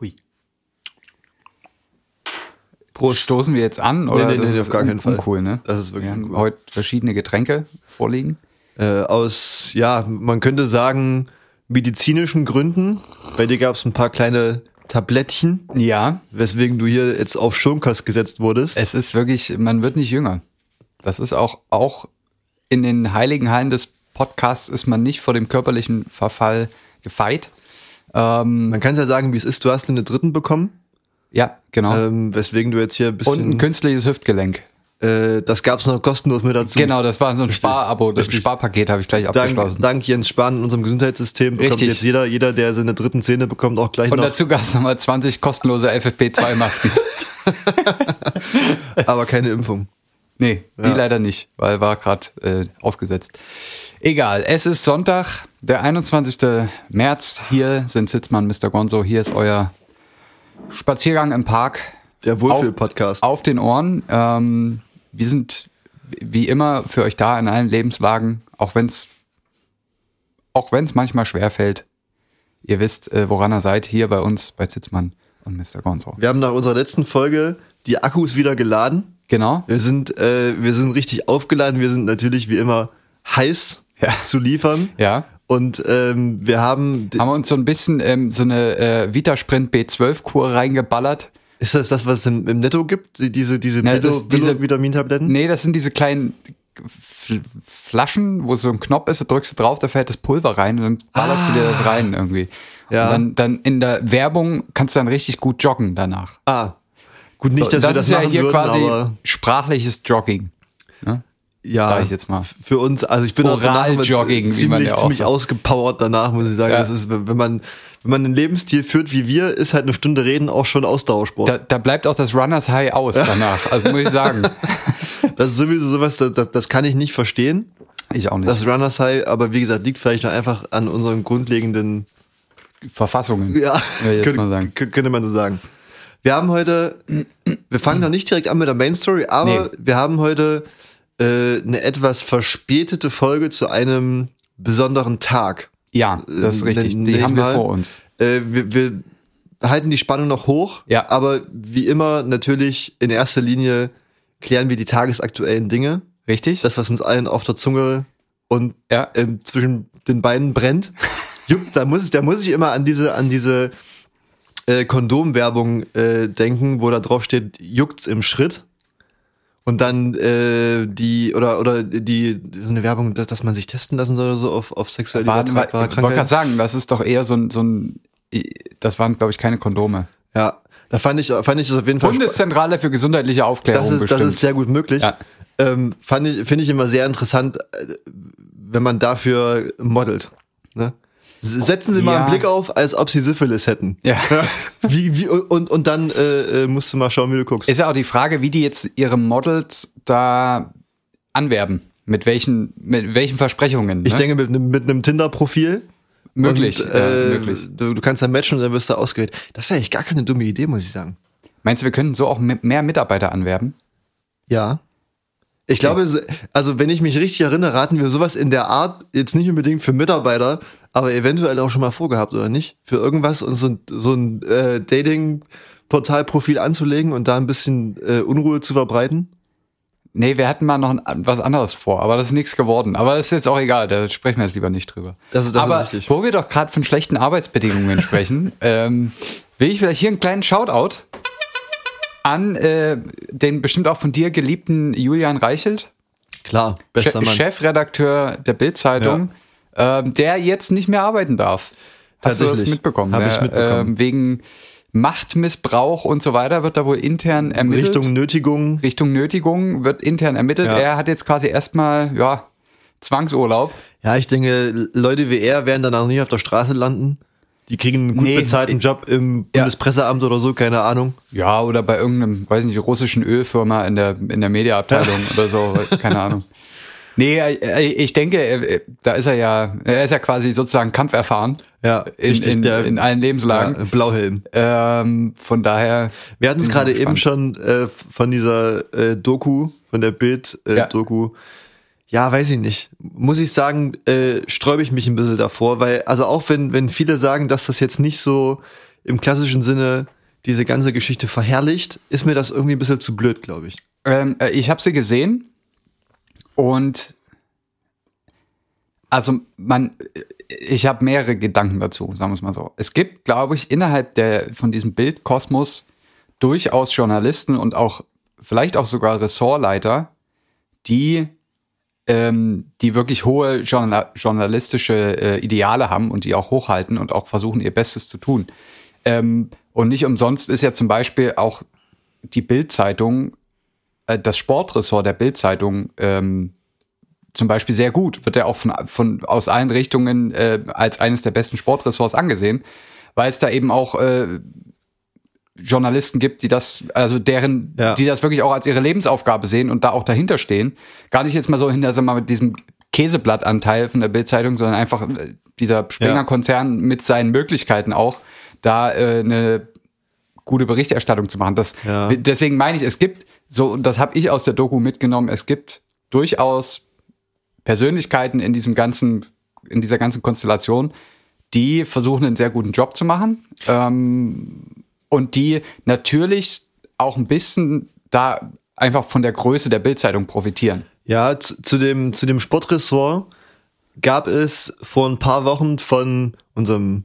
Ui. Prost. Stoßen wir jetzt an? Oder nee, nee, nee, auf gar keinen Fall. Uncool, ne? Das ist wirklich Wir uncool. heute verschiedene Getränke vorliegen. Äh, aus, ja, man könnte sagen, medizinischen Gründen. Bei dir gab es ein paar kleine Tablettchen, Ja, weswegen du hier jetzt auf Schonkost gesetzt wurdest. es ist wirklich, man wird nicht jünger. Das ist auch, auch in den heiligen Hallen des Podcasts ist man nicht vor dem körperlichen Verfall gefeit. Ähm, Man kann ja sagen, wie es ist. Du hast einen dritten bekommen, ja, genau. ähm, weswegen du jetzt hier ein Und ein bisschen. künstliches Hüftgelenk. Äh, das gab es noch kostenlos mit dazu. Genau, das war so ein Sparabo, das Richtig. Sparpaket habe ich gleich Dank, abgeschlossen. dank Jens Spahn in unserem Gesundheitssystem bekommt Richtig. jetzt jeder, jeder, der seine dritten Zähne bekommt, auch gleich Und noch, dazu gab es nochmal 20 kostenlose FFP2-Masken. aber keine Impfung. Nee, die Ja. leider nicht, weil war gerade äh, ausgesetzt. Egal, es ist Sonntag, der 21. März. Hier sind Sitzmann, Mr. Gonzo. Hier ist euer Spaziergang im Park. Der Wohlfühl-Podcast. Auf den Ohren. Ähm, wir sind wie immer für euch da in allen Lebenslagen, auch wenn es auch wenn's manchmal schwerfällt. Ihr wisst, äh, woran ihr seid, hier bei uns, bei Sitzmann und Mr. Gonzo. Wir haben nach unserer letzten Folge die Akkus wieder geladen. Genau. Wir sind, äh, wir sind richtig aufgeladen. Wir sind natürlich wie immer heiß Ja. zu liefern. Ja. Und ähm, wir haben, Haben wir uns so ein bisschen ähm, so eine äh, Vitasprint B12-Kur reingeballert. ist das das, was es im, im Netto gibt? Die- Diese, diese Ja, das- diese- Vitamintabletten? Nee, das sind diese kleinen Flaschen, wo so ein Knopf ist, da drückst du drauf, da fällt das Pulver rein und dann ballerst du dir das rein irgendwie. Ja. Und dann, dann in der Werbung kannst du dann richtig gut joggen danach. Ah. Gut, nicht, dass das wir das ist ja hier würden, quasi sprachliches Jogging. ja, sag ich jetzt mal. Für uns, also ich bin auch Oral-Jogging, wie man ziemlich, ja auch ziemlich ausgepowert danach, muss ich sagen. Ja. Das ist, wenn man, wenn man einen Lebensstil führt wie wir, ist halt eine Stunde reden auch schon Ausdauersport. Da, da bleibt auch das Runners High aus danach. Also muss ich sagen. Das ist sowieso sowas, das, das, das kann ich nicht verstehen. Ich auch nicht. Das Runners High, aber wie gesagt, liegt vielleicht noch einfach an unseren grundlegenden, Verfassungen. ja, könnte, mal sagen. könnte man so sagen. Wir haben heute, wir fangen noch nicht direkt an mit der Main Story, aber Nee. wir haben heute äh, eine etwas verspätete Folge zu einem besonderen Tag. Ja, das ist richtig. Die haben wir vor uns. Äh, wir, wir halten die Spannung noch hoch, Ja. aber wie immer natürlich in erster Linie klären wir die tagesaktuellen Dinge. Richtig? Das, was uns allen auf der Zunge und ja. ähm, zwischen den Beinen brennt. Juckt, da muss ich, da muss ich immer an diese, an diese äh, Kondomwerbung äh, denken, wo da drauf steht, juckt's im Schritt. Und dann äh, die, oder, oder die, so eine Werbung, dass, dass man sich testen lassen soll oder so auf, auf sexuelle Warte, warte, übertragbare ich wollte gerade sagen, das ist doch eher so ein, so ein das waren, glaube ich, keine Kondome. Ja, da fand ich, fand ich das auf jeden Fall. Bundeszentrale für gesundheitliche Aufklärung das ist, bestimmt. das ist sehr gut möglich. Ja. Ähm, fand ich, finde ich immer sehr interessant, äh, wenn man dafür modelt. Ne? Setzen Sie mal Ja. einen Blick auf, als ob Sie Syphilis hätten. ja. Wie, wie, und, und dann äh, äh, musst du mal schauen, wie du guckst. Ist ja auch die Frage, wie die jetzt ihre Models da anwerben. Mit welchen, mit welchen Versprechungen. ich ne? denke, mit, einem- mit einem Tinder-Profil. möglich. Und, ja, äh, möglich. Du, du kannst dann matchen und dann wirst du ausgewählt. Das ist eigentlich gar keine dumme Idee, muss ich sagen. Meinst du, wir können so auch mehr Mitarbeiter anwerben? Ja. Ich glaube, so- also wenn ich mich richtig erinnere, raten wir sowas in der Art, jetzt nicht unbedingt für Mitarbeiter, aber eventuell auch schon mal vorgehabt, oder nicht? Für irgendwas und so, ein- so ein äh, Dating-Portal-Profil anzulegen und da ein bisschen äh, Unruhe zu verbreiten. Nee, wir hatten mal noch ein, was anderes vor, aber das ist nichts geworden. Aber das ist jetzt auch egal, da sprechen wir jetzt lieber nicht drüber. Das ist- das ist aber richtig. wo wir doch gerade von schlechten Arbeitsbedingungen sprechen, ähm, will ich vielleicht hier einen kleinen Shoutout an äh, den bestimmt auch von dir geliebten Julian Reichelt, Klar, bester Che Mann. Chefredakteur der Bild-Zeitung, ähm, der jetzt nicht mehr arbeiten darf. Hast du das mitbekommen? Hab ich mitbekommen. ähm, wegen Machtmissbrauch und so weiter wird da wohl intern ermittelt. Richtung Nötigung. Richtung Nötigung wird intern ermittelt. Ja. Er hat jetzt quasi erstmal, ja, Zwangsurlaub. Ja, ich denke, Leute wie er werden dann auch nicht auf der Straße landen. Die kriegen einen gut Nee. bezahlten Job im Bundespresseamt oder so, keine Ahnung. Ja, oder bei irgendeinem, weiß nicht, russischen Ölfirma in der, in der Mediaabteilung oder so, keine Ahnung. Nee, äh, ich denke, äh, da ist er ja, er ist ja quasi sozusagen kampferfahren Ja, in, richtig, in, der- in allen Lebenslagen. Ja, Blauhelm. Ähm, von daher. Wir hatten es gerade eben schon äh, von dieser äh, Doku, von der Bild-Doku. Äh, Ja. Ja, weiß ich nicht. Muss ich sagen, äh, sträube ich mich ein bisschen davor, weil, also auch wenn, wenn viele sagen, dass das jetzt nicht so im klassischen Sinne diese ganze Geschichte verherrlicht, ist mir das irgendwie ein bisschen zu blöd, glaube ich. Ähm, äh, ich habe sie gesehen und also man, ich habe mehrere Gedanken dazu, sagen wir es mal so. Es gibt, glaube ich, innerhalb der von diesem Bildkosmos durchaus Journalisten und auch vielleicht auch sogar Ressortleiter, die ähm, die wirklich hohe journal journalistische äh, Ideale haben und die auch hochhalten und auch versuchen, ihr Bestes zu tun. Ähm, und nicht umsonst ist ja zum Beispiel auch die Bildzeitung, äh, das Sportressort der Bildzeitung ähm, zum Beispiel sehr gut, wird ja auch von, von aus allen Richtungen äh, als eines der besten Sportressorts angesehen, weil es da eben auch äh, Journalisten gibt, die das, also deren, ja. die das wirklich auch als ihre Lebensaufgabe sehen und da auch dahinter stehen. Gar nicht jetzt mal so hinter, sag mal, mit diesem Käseblattanteil von der Bildzeitung, sondern einfach äh, dieser Springer-Konzern mit seinen Möglichkeiten auch, da äh, eine gute Berichterstattung zu machen. Das, ja. Deswegen meine ich, es gibt, so, und das habe ich aus der Doku mitgenommen, es gibt durchaus Persönlichkeiten in diesem ganzen, in dieser ganzen Konstellation, die versuchen, einen sehr guten Job zu machen. Ähm, und die natürlich auch ein bisschen da einfach von der Größe der Bildzeitung profitieren. Ja, zu, zu, dem, zu dem Sportressort gab es vor ein paar Wochen von unserem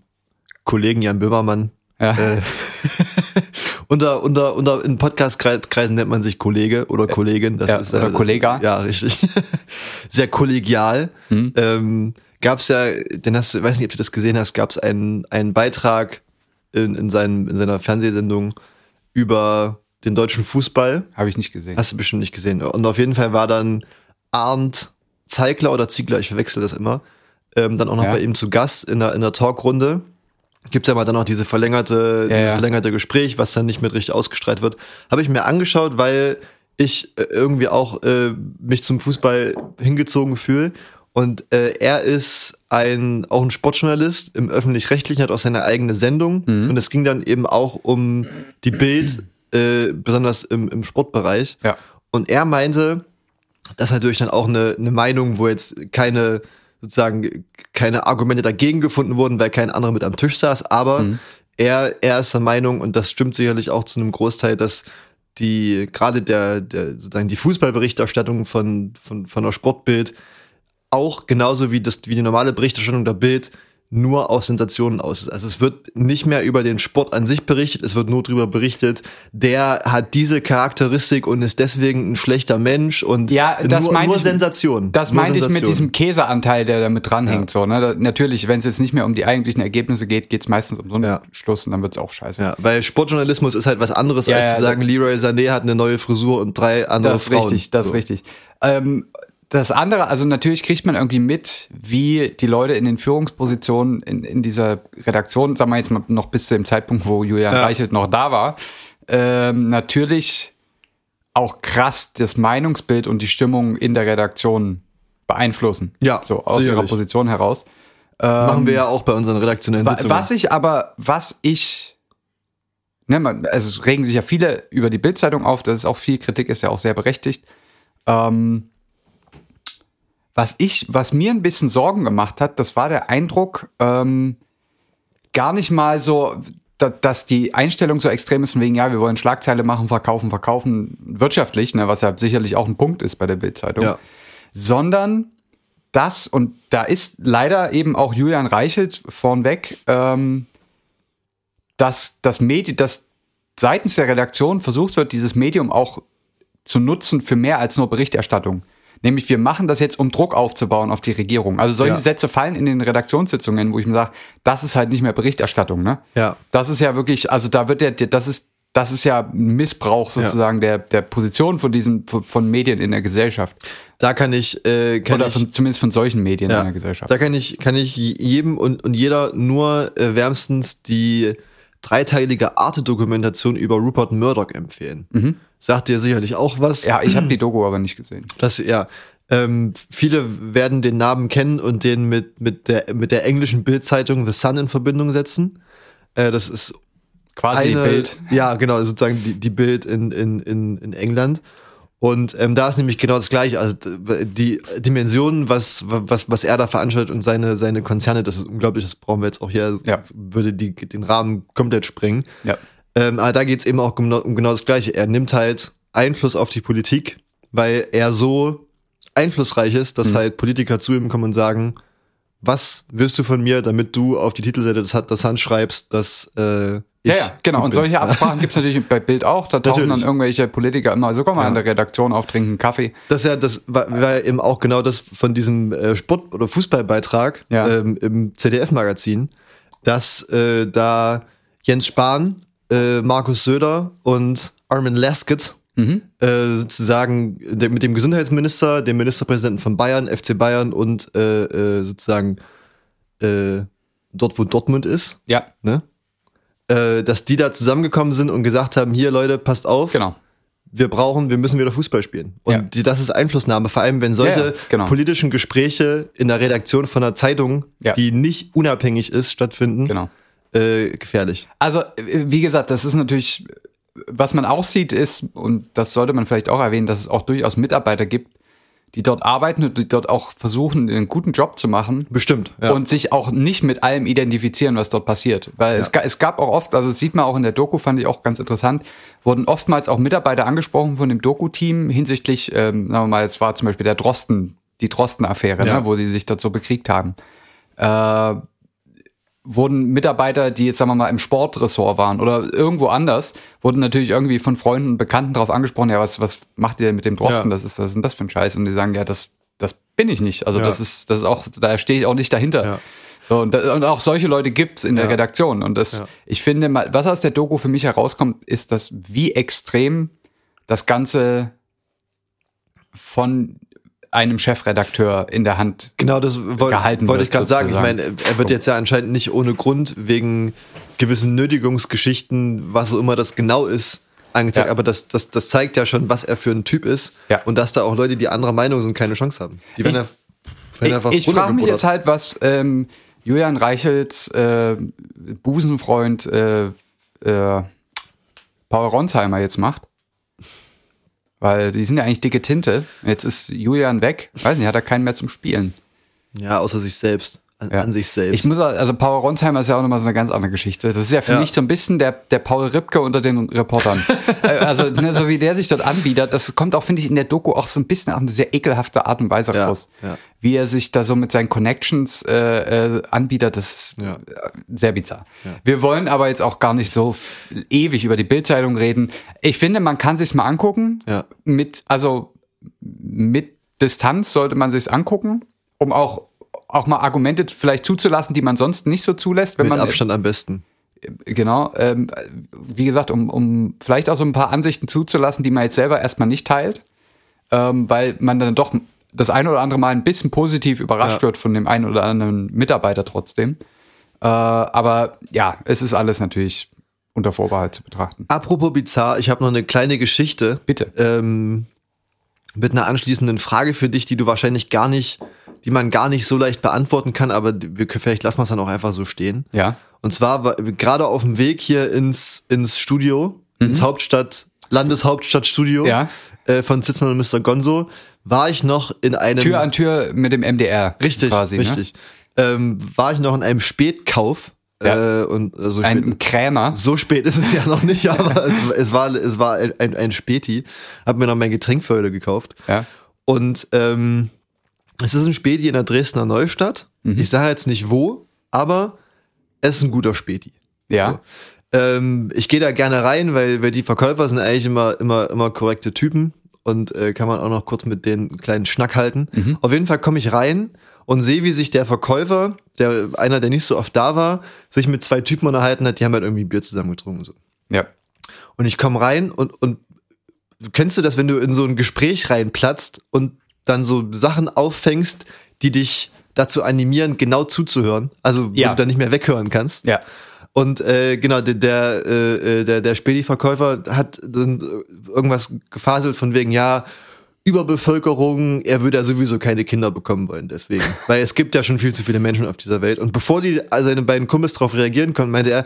Kollegen Jan Böhmermann. Ja. Äh, unter, unter, unter in Podcast-Kreisen nennt man sich Kollege oder Kollegin. Das ja, ist, oder das, Kollega. Ja, richtig. Sehr kollegial. Hm. Ähm, gab es ja, den hast du, weiß nicht, ob du das gesehen hast, gab es einen, einen Beitrag in, in, seinen, in seiner Fernsehsendung über den deutschen Fußball. Habe ich nicht gesehen. Hast du bestimmt nicht gesehen. Und auf jeden Fall war dann Arndt Zeigler oder Ziegler, ich verwechsel das immer, ähm, dann auch noch ja. bei ihm zu Gast in der, in der Talkrunde gibt's ja mal dann noch diese verlängerte, ja, dieses ja. verlängerte Gespräch, was dann nicht mehr richtig ausgestrahlt wird. Habe ich mir angeschaut, weil ich äh, irgendwie auch äh, mich zum Fußball hingezogen fühle. Und äh, er ist ein auch ein Sportjournalist im öffentlich-rechtlichen, hat auch seine eigene Sendung. Mhm. Und es ging dann eben auch um die Bild, äh, besonders im, im Sportbereich. Ja. Und er meinte, das ist natürlich dann auch eine, eine Meinung, wo jetzt keine sozusagen keine Argumente dagegen gefunden wurden, weil kein anderer mit am Tisch saß, aber mhm. er, er ist der Meinung, und das stimmt sicherlich auch zu einem Großteil, dass die, gerade der, der, sozusagen die Fußballberichterstattung von, von, von der Sportbild auch genauso wie das, wie die normale Berichterstattung der Bild nur auf Sensationen aus ist. Also es wird nicht mehr über den Sport an sich berichtet, es wird nur darüber berichtet, der hat diese Charakteristik und ist deswegen ein schlechter Mensch und ja, das nur, nur ich, Sensation. Das meinte ich mit diesem Käseanteil, der damit dranhängt. Ja. So, ne? Natürlich, wenn es jetzt nicht mehr um die eigentlichen Ergebnisse geht, geht es meistens um so einen ja. Schluss und dann wird es auch scheiße. Ja, weil Sportjournalismus ist halt was anderes, ja, als zu sagen, Leroy Sané hat eine neue Frisur und drei andere das Frauen. Das ist richtig, das ist richtig. Ähm, das andere, also natürlich kriegt man irgendwie mit, wie die Leute in den Führungspositionen in, in dieser Redaktion, sagen wir jetzt mal noch bis zu dem Zeitpunkt, wo Julian ja. Reichelt noch da war, ähm, natürlich auch krass das Meinungsbild und die Stimmung in der Redaktion beeinflussen. Ja. So aus sicherlich. ihrer Position heraus. Machen wir ja auch bei unseren redaktionellen Sitzungen. Was ich aber, was ich ne, man, also es regen sich ja viele über die Bildzeitung auf, das ist auch viel Kritik, ist ja auch sehr berechtigt. Ähm, was ich, was mir ein bisschen Sorgen gemacht hat, das war der Eindruck, ähm, gar nicht mal so, da, dass die Einstellung so extrem ist, von wegen, ja, wir wollen Schlagzeile machen, verkaufen, verkaufen, wirtschaftlich, ne, was ja sicherlich auch ein Punkt ist bei der Bildzeitung, ja. sondern das, und da ist leider eben auch Julian Reichelt vornweg, ähm, dass das Medium, dass seitens der Redaktion versucht wird, dieses Medium auch zu nutzen für mehr als nur Berichterstattung. Nämlich, wir machen das jetzt, um Druck aufzubauen auf die Regierung. Also solche ja. Sätze fallen in den Redaktionssitzungen, wo ich mir sage, das ist halt nicht mehr Berichterstattung, ne? Ja. Das ist ja wirklich, also da wird der, das ist, das ist ja Missbrauch sozusagen ja. der, der Position von diesen, von Medien in der Gesellschaft. Da kann ich, äh, kann Oder von, ich, zumindest von solchen Medien ja, in der Gesellschaft. Da kann ich, kann ich jedem und, und jeder nur äh, wärmstens die dreiteilige Arte-Dokumentation über Rupert Murdoch empfehlen. Mhm. Sagt dir sicherlich auch was. Ja, ich habe die Doku aber nicht gesehen. Das, ja. Ähm, viele werden den Namen kennen und den mit, mit, der, mit der englischen Bildzeitung The Sun in Verbindung setzen. Äh, das ist quasi eine, Bild. Ja, genau, sozusagen die, die Bild in, in, in, in England. Und ähm, da ist nämlich genau das Gleiche. Also die Dimensionen, was, was, was er da veranstaltet und seine, seine Konzerne, das ist unglaublich, das brauchen wir jetzt auch hier, Ja. würde die, den Rahmen komplett sprengen. Ja. Ähm, aber da geht's eben auch um, um genau das Gleiche. Er nimmt halt Einfluss auf die Politik, weil er so einflussreich ist, Mhm. dass halt Politiker zu ihm kommen und sagen, was willst du von mir, damit du auf die Titelseite des, des Hand schreibst, dass äh, ich Ja, ja, genau. Und solche Absprachen gibt's natürlich bei Bild auch. Da tauchen Natürlich. dann irgendwelche Politiker immer so, komm mal in der Redaktion auf, trinken Kaffee. Das ist ja, das war, war ja eben auch genau das von diesem äh, Sport- oder Fußballbeitrag Ja. ähm, im ZDF-Magazin, dass äh, da Jens Spahn, äh, Markus Söder und Armin Laschet Mhm. äh, sozusagen der, mit dem Gesundheitsminister, dem Ministerpräsidenten von Bayern, FC Bayern und äh, äh, sozusagen äh, dort, wo Dortmund ist, Ja, ne? Äh, dass die da zusammengekommen sind und gesagt haben, hier Leute, passt auf, genau. wir brauchen, wir müssen wieder Fußball spielen. Und Ja. die, das ist Einflussnahme, vor allem wenn solche Ja, ja, genau. politischen Gespräche in der Redaktion von einer Zeitung, die nicht unabhängig ist, stattfinden, Genau. Äh, gefährlich. Also, äh, wie gesagt, das ist natürlich, was man auch sieht, ist, und das sollte man vielleicht auch erwähnen, dass es auch durchaus Mitarbeiter gibt, die dort arbeiten und die dort auch versuchen, einen guten Job zu machen. Bestimmt. Ja. Und sich auch nicht mit allem identifizieren, was dort passiert. Weil es, ga- es gab auch oft, also das sieht man auch in der Doku, fand ich auch ganz interessant, wurden oftmals auch Mitarbeiter angesprochen von dem Doku-Team hinsichtlich, ähm, sagen wir mal, es war zum Beispiel der Drosten, die Drosten-Affäre, Ja. ne, wo sie sich dort so bekriegt haben. Äh, wurden Mitarbeiter, die jetzt sagen wir mal im Sportressort waren oder irgendwo anders, wurden natürlich irgendwie von Freunden und Bekannten darauf angesprochen, ja, was, was macht ihr denn mit dem Drosten? Ja. Das ist, was ist denn das für ein Scheiß? Und die sagen, ja, das, das bin ich nicht. Also Ja. das ist, das ist auch, da stehe ich auch nicht dahinter. Ja. So, und, da, und auch solche Leute gibt's in der Ja. Redaktion. Und das, Ja. ich finde, mal, was aus der Doku für mich herauskommt, ist, dass wie extrem das Ganze von einem Chefredakteur in der Hand Genau, das woll, gehalten wollte ich gerade sagen. Ich meine, er wird jetzt ja anscheinend nicht ohne Grund wegen gewissen Nötigungsgeschichten, was auch immer das genau ist, angezeigt. Ja. Aber das, das, das zeigt ja schon, was er für ein Typ ist. Ja. Und dass da auch Leute, die anderer Meinung sind, keine Chance haben. Die werden, Ich- ja, werden einfach ich ich frage mich jetzt halt, was ähm, Julian Reichels äh, Busenfreund äh, äh, Paul Ronsheimer jetzt macht. Weil die sind ja eigentlich dicke Tinte. Jetzt ist Julian weg. Weiß nicht, hat er keinen mehr zum Spielen. Ja, außer sich selbst. An, Ja. an sich selbst. Ich muss, also Paul Ronsheimer ist ja auch nochmal so eine ganz andere Geschichte. Das ist ja für Ja. mich so ein bisschen der, der Paul Ripke unter den Reportern. Äh, also, ne, so wie der sich dort anbietet, das kommt auch, finde ich, in der Doku auch so ein bisschen auf eine sehr ekelhafte Art und Weise Ja, raus. Wie er sich da so mit seinen Connections äh, äh, anbietet, das ist sehr bizarr. Wir wollen aber jetzt auch gar nicht so ewig über die Bildzeitung reden. Ich finde, man kann sich's mal angucken. Ja. Mit, also mit Distanz sollte man sich's angucken, um auch auch mal Argumente vielleicht zuzulassen, die man sonst nicht so zulässt, wenn Mit man Abstand am besten. genau, ähm, wie gesagt, um, um vielleicht auch so ein paar Ansichten zuzulassen, die man jetzt selber erstmal nicht teilt, ähm, weil man dann doch das eine oder andere Mal ein bisschen positiv überrascht Ja. wird von dem einen oder anderen Mitarbeiter trotzdem. Äh, aber ja, es ist alles natürlich unter Vorbehalt zu betrachten. Apropos bizarr, ich habe noch eine kleine Geschichte. Bitte. Ähm, mit einer anschließenden Frage für dich, die du wahrscheinlich gar nicht, die man gar nicht so leicht beantworten kann, aber wir, vielleicht lassen wir es dann auch einfach so stehen. Ja. Und zwar war gerade auf dem Weg hier ins, ins Studio, ins Hauptstadt, Landeshauptstadtstudio Mhm. Ja. äh, von Zitzmann und Mr. Gonzo, war ich noch in einem Tür an Tür mit dem MDR. richtig, quasi, Ne? richtig, ähm, war ich noch in einem Spätkauf Ja. äh, und äh, so spät, Ein Krämer. so spät ist es ja noch nicht, aber es, es war es war ein, ein, ein Späti, hab mir noch mein Getränk für heute gekauft Ja. und ähm, es ist ein Späti in der Dresdner Neustadt. Mhm. Ich sage jetzt nicht wo, aber es ist ein guter Späti. Ja. Ähm, ich gehe da gerne rein, weil, weil die Verkäufer sind eigentlich immer, immer, immer korrekte Typen und äh, kann man auch noch kurz mit denen einen kleinen Schnack halten. Mhm. Auf jeden Fall komme ich rein und sehe, wie sich der Verkäufer, der einer, der nicht so oft da war, sich mit zwei Typen unterhalten hat, die haben halt irgendwie ein Bier zusammen getrunken. und So. Ja. Und ich komme rein und, und kennst du das, wenn du in so ein Gespräch reinplatzt und dann so Sachen auffängst, die dich dazu animieren, genau zuzuhören? Also, wo Ja. du dann nicht mehr weghören kannst. Ja. Und äh, genau, der, der, äh, der, der Spedi-Verkäufer hat dann irgendwas gefaselt von wegen, ja, Überbevölkerung, er würde ja sowieso keine Kinder bekommen wollen, deswegen. Weil es gibt ja schon viel zu viele Menschen auf dieser Welt. Und bevor die also seine beiden Kumpels darauf reagieren konnten, meinte er,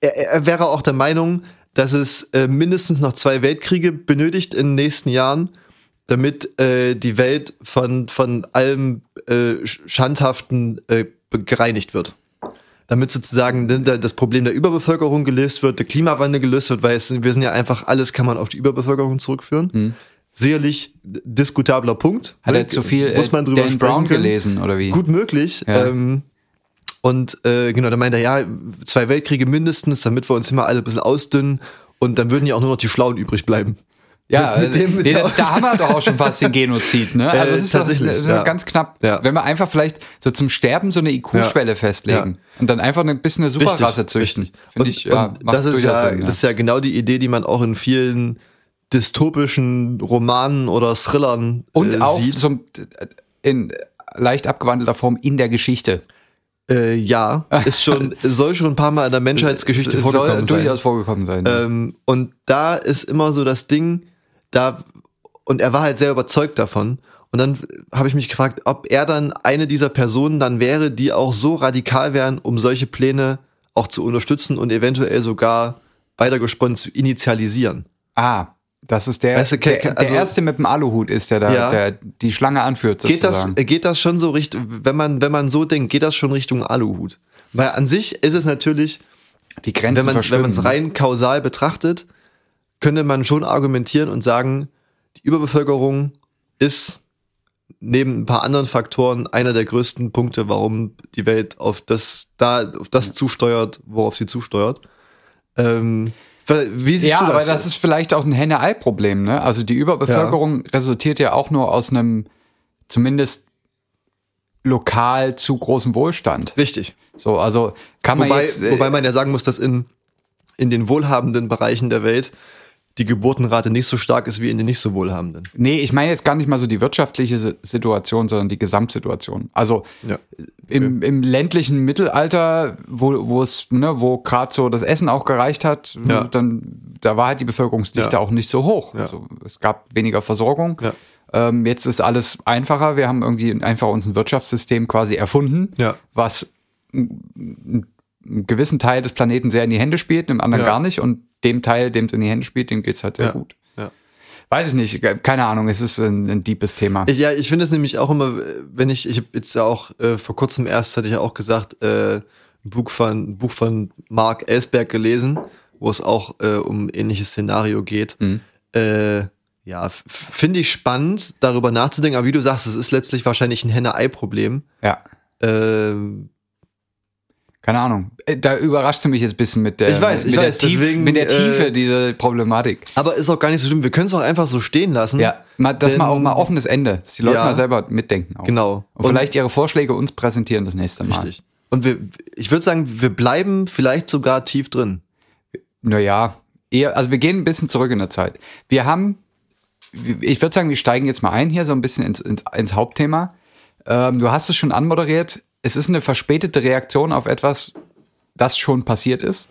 er, er wäre auch der Meinung, dass es äh, mindestens noch zwei Weltkriege benötigt in den nächsten Jahren, damit äh, die Welt von, von allem äh, Schandhaften äh, gereinigt wird. Damit sozusagen das Problem der Überbevölkerung gelöst wird, der Klimawandel gelöst wird, weil es, wir sind ja einfach, alles kann man auf die Überbevölkerung zurückführen. Mhm. Sicherlich diskutabler Punkt. Hat er zu viel muss man drüber Dan Brown können. gelesen oder wie? Gut möglich. Ja. Ähm, und äh, genau, da meint er, ja, zwei Weltkriege mindestens, damit wir uns immer alle ein bisschen ausdünnen und dann würden ja auch nur noch die Schlauen übrig bleiben. Ja, mit, mit dem, mit nee, da, da, haben wir doch auch schon fast den Genozid, ne? Also das ist tatsächlich doch, ja. ganz knapp. Ja. Wenn wir einfach vielleicht so zum Sterben so eine IQ-Schwelle ja. festlegen und dann einfach ein bisschen eine Superrasse züchten. Finde ich, ja, das ist ja, Sinn, das ist ja genau die Idee, die man auch in vielen dystopischen Romanen oder Thrillern und äh, auch sieht. so in leicht abgewandelter Form in der Geschichte. Äh, ja, ist schon, soll schon ein paar Mal in der Menschheitsgeschichte soll vorgekommen sein. durchaus vorgekommen sein. Ähm, und da ist immer so das Ding, da, und er war halt sehr überzeugt davon. Und dann habe ich mich gefragt, ob er dann eine dieser Personen dann wäre, die auch so radikal wären, um solche Pläne auch zu unterstützen und eventuell sogar weitergesponnen zu initialisieren. Ah, das ist der, weißt du, der, also, der, erste mit dem Aluhut ist, der da ja, der die Schlange anführt. Sozusagen. Geht das, geht das schon so Richtung, wenn man, wenn man so denkt, geht das schon Richtung Aluhut? Weil an sich ist es natürlich, die Grenze wenn man es rein kausal betrachtet, könnte man schon argumentieren und sagen, die Überbevölkerung ist neben ein paar anderen Faktoren einer der größten Punkte, warum die Welt auf das da auf das zusteuert, worauf sie zusteuert. Ähm, wie siehst ja, du das? aber das ist vielleicht auch ein Henne-Ei-Problem. Ne? Also die Überbevölkerung ja. resultiert ja auch nur aus einem zumindest lokal zu großem Wohlstand. Richtig. So, also kann wobei, man jetzt. Äh, wobei man ja sagen muss, dass in, in den wohlhabenden Bereichen der Welt die Geburtenrate nicht so stark ist wie in den nicht so wohlhabenden. Nee, ich meine jetzt gar nicht mal so die wirtschaftliche Situation, sondern die Gesamtsituation. Also ja. im, im ländlichen Mittelalter, wo, wo es, ne, wo gerade so das Essen auch gereicht hat, ja. dann da war halt die Bevölkerungsdichte ja. auch nicht so hoch. Also es gab weniger Versorgung. Ähm, jetzt ist alles einfacher. Wir haben irgendwie einfach uns ein Wirtschaftssystem quasi erfunden, was einen gewissen Teil des Planeten sehr in die Hände spielt, einem anderen gar nicht. Und dem Teil, dem es in die Hände spielt, dem geht's halt sehr ja. gut. Ja. Weiß ich nicht, keine Ahnung, es ist ein, ein deepes Thema. Ich, ja, ich finde es nämlich auch immer, wenn ich, ich habe jetzt ja auch äh, vor kurzem erst, hatte ich ja auch gesagt, äh, ein Buch von, ein Buch von Mark Ellsberg gelesen, wo es auch äh, um ein ähnliches Szenario geht. Mhm. Äh, ja, finde ich spannend, darüber nachzudenken, aber wie du sagst, es ist letztlich wahrscheinlich ein Henne-Ei-Problem. Ja. Äh, keine Ahnung. Äh, da überrascht du mich jetzt ein bisschen mit der, ich weiß, mit, ich weiß, der, Tief, deswegen, mit der Tiefe äh, dieser Problematik. Aber ist auch gar nicht so schlimm. Wir können es auch einfach so stehen lassen. Ja, mal, das mal auch mal offenes Ende, dass die Leute ja, mal selber mitdenken. Auch. Genau. Und, und, vielleicht ihre Vorschläge uns präsentieren das nächste Mal. Richtig. Und wir, ich würde sagen, wir bleiben vielleicht sogar tief drin. Naja, eher, also wir gehen ein bisschen zurück in der Zeit. Wir haben, ich würde sagen, wir steigen jetzt mal ein hier so ein bisschen ins, ins, ins Hauptthema. Ähm, du hast es schon anmoderiert. Es ist eine verspätete Reaktion auf etwas, das schon passiert ist.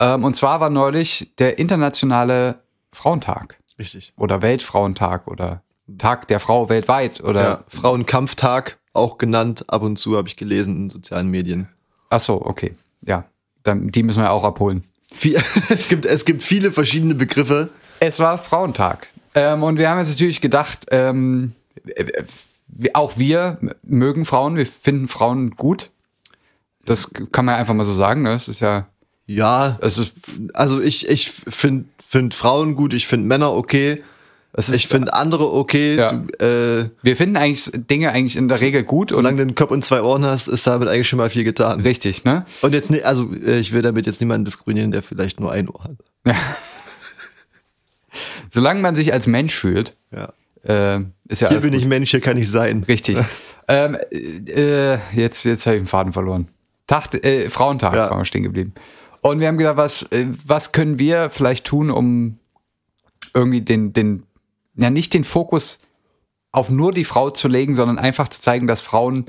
Ähm, und zwar war neulich der internationale Frauentag. Richtig. Oder Weltfrauentag oder Tag der Frau weltweit oder ja, Frauenkampftag auch genannt. Ab und zu habe ich gelesen in sozialen Medien. Ach so, okay. Ja, dann, die müssen wir auch abholen. es, gibt, es gibt viele verschiedene Begriffe. Es war Frauentag. Ähm, und wir haben jetzt natürlich gedacht, ähm, auch wir mögen Frauen, wir finden Frauen gut. Das kann man einfach mal so sagen, ne? Es ist ja. Ja, es ist, also ich, ich finde find Frauen gut, ich finde Männer okay. Ist, ich finde andere okay. Ja. Du, äh, Wir finden eigentlich Dinge eigentlich in der Regel gut. Solange du einen Kopf und zwei Ohren hast, ist damit eigentlich schon mal viel getan. Richtig, ne? Und jetzt, ne, also äh, ich will damit jetzt niemanden diskriminieren, der vielleicht nur ein Ohr hat. Ja. Solange man sich als Mensch fühlt, ja. Äh, ist ja Hier bin gut. ich Mensch, hier kann ich sein. Richtig. ähm, äh, jetzt jetzt habe ich den Faden verloren. Tag, äh, Frauentag ja. waren wir stehen geblieben. Und wir haben gedacht, was, äh, was können wir vielleicht tun, um irgendwie den, den, ja nicht den Fokus auf nur die Frau zu legen, sondern einfach zu zeigen, dass Frauen,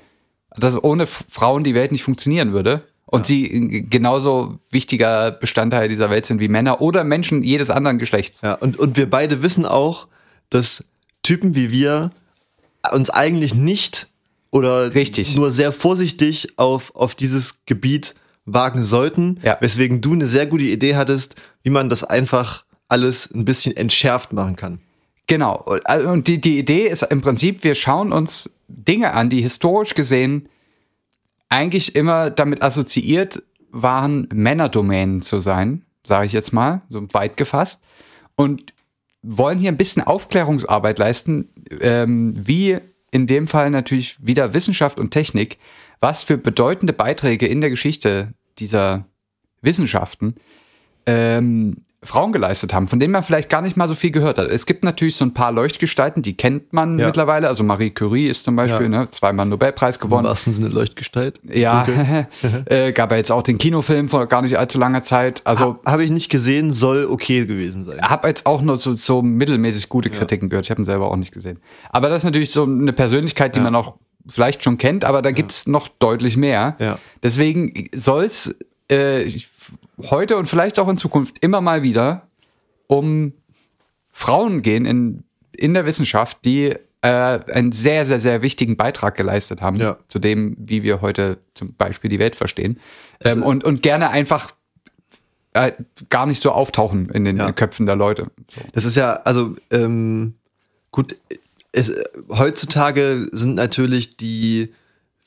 dass ohne Frauen die Welt nicht funktionieren würde. Und ja. sie genauso wichtiger Bestandteil dieser Welt sind wie Männer oder Menschen jedes anderen Geschlechts. Ja, und, und wir beide wissen auch, dass Typen wie wir uns eigentlich nicht oder Richtig. nur sehr vorsichtig auf, auf dieses Gebiet wagen sollten. Ja. Weswegen du eine sehr gute Idee hattest, wie man das einfach alles ein bisschen entschärft machen kann. Genau. Und die, die Idee ist im Prinzip, wir schauen uns Dinge an, die historisch gesehen eigentlich immer damit assoziiert waren, Männerdomänen zu sein, sage ich jetzt mal, so weit gefasst. Und wollen hier ein bisschen Aufklärungsarbeit leisten, ähm, wie in dem Fall natürlich wieder Wissenschaft und Technik, was für bedeutende Beiträge in der Geschichte dieser Wissenschaften ähm, Frauen geleistet haben, von denen man vielleicht gar nicht mal so viel gehört hat. Es gibt natürlich so ein paar Leuchtgestalten, die kennt man ja. mittlerweile. Also Marie Curie ist zum Beispiel, ja. ne, zweimal Nobelpreis gewonnen. Im wahrsten Sinne Leuchtgestalt. Ja, äh, gab ja jetzt auch den Kinofilm vor gar nicht allzu langer Zeit. Also ha, habe ich nicht gesehen, soll okay gewesen sein. Habe jetzt auch nur so, so mittelmäßig gute Kritiken ja. gehört. Ich habe ihn selber auch nicht gesehen. Aber das ist natürlich so eine Persönlichkeit, die man auch vielleicht schon kennt, aber da gibt's noch deutlich mehr. Ja. Deswegen soll's äh, heute und vielleicht auch in Zukunft immer mal wieder um Frauen gehen in, in der Wissenschaft, die äh, einen sehr, sehr, sehr wichtigen Beitrag geleistet haben ja. zu dem, wie wir heute zum Beispiel die Welt verstehen. Ähm, und, und gerne einfach äh, gar nicht so auftauchen in den ja. Köpfen der Leute. So. Das ist ja, also ähm, gut, es, heutzutage sind natürlich die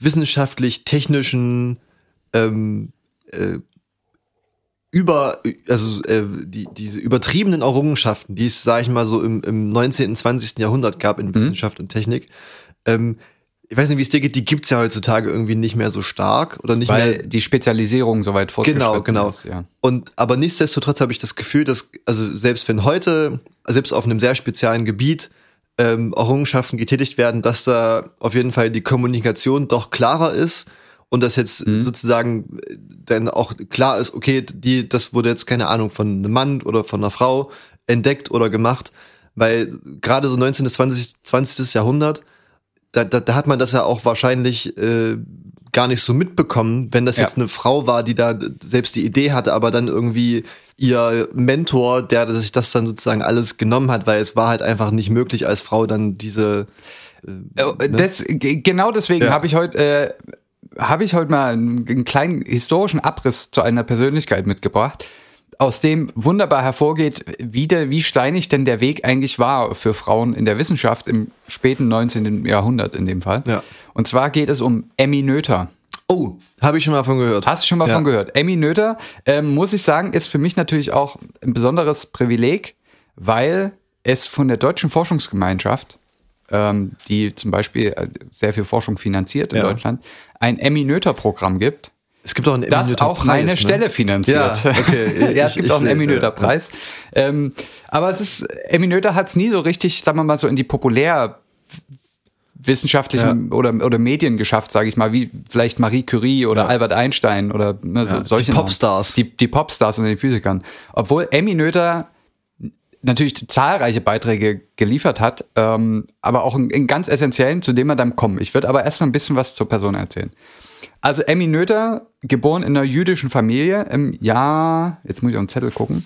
wissenschaftlich-technischen ähm, äh, über, also äh, die, diese übertriebenen Errungenschaften, die es, sage ich mal, so im, im 19., 20. Jahrhundert gab in mhm. Wissenschaft und Technik, ähm, ich weiß nicht, wie es dir geht, die gibt's ja heutzutage irgendwie nicht mehr so stark oder nicht Weil mehr. die Spezialisierung so weit fortgeschritten genau, genau. ist. Ja. Und aber nichtsdestotrotz habe ich das Gefühl, dass, also selbst wenn heute, selbst auf einem sehr speziellen Gebiet, ähm, Errungenschaften getätigt werden, dass da auf jeden Fall die Kommunikation doch klarer ist und das jetzt mhm. sozusagen dann auch klar ist, okay, die, das wurde jetzt keine Ahnung von einem Mann oder von einer Frau entdeckt oder gemacht, weil gerade so 19. bis 20. 20. Jahrhundert, da, da, da hat man das ja auch wahrscheinlich äh, gar nicht so mitbekommen, wenn das ja. jetzt eine Frau war, die da selbst die Idee hatte, aber dann irgendwie ihr Mentor, der sich das dann sozusagen alles genommen hat, weil es war halt einfach nicht möglich als Frau dann diese äh, oh, ne? das, genau deswegen ja. habe ich heute äh, habe ich heute mal einen, einen kleinen historischen Abriss zu einer Persönlichkeit mitgebracht, aus dem wunderbar hervorgeht, wie, der, wie steinig denn der Weg eigentlich war für Frauen in der Wissenschaft im späten 19. Jahrhundert in dem Fall. Ja. Und zwar geht es um Emmy Noether. Oh, habe ich schon mal von gehört. Hast du schon mal ja. von gehört? Emmy Noether, ähm, muss ich sagen, ist für mich natürlich auch ein besonderes Privileg, weil es von der deutschen Forschungsgemeinschaft ähm, die zum Beispiel äh, sehr viel Forschung finanziert in ja. Deutschland, ein Emmy-Noether-Programm gibt. Es gibt auch einen Das auch meine ne? Stelle finanziert. Ja, okay. ja es gibt ich, auch einen Emmy Noether Preis. Ja. Ähm, aber es ist, Emmy Noether hat es nie so richtig, sagen wir mal so, in die populär wissenschaftlichen ja. oder, oder Medien geschafft, sage ich mal, wie vielleicht Marie Curie oder ja. Albert Einstein oder ne, so, solche. Die Popstars. Die, die Popstars unter den Physikern. Obwohl Emmy Noether natürlich zahlreiche Beiträge geliefert hat, ähm, aber auch in, in, ganz essentiellen, zu dem wir dann kommen. Ich würde aber erstmal ein bisschen was zur Person erzählen. Also Emmy Noether, geboren in einer jüdischen Familie im Jahr, jetzt muss ich auf den Zettel gucken,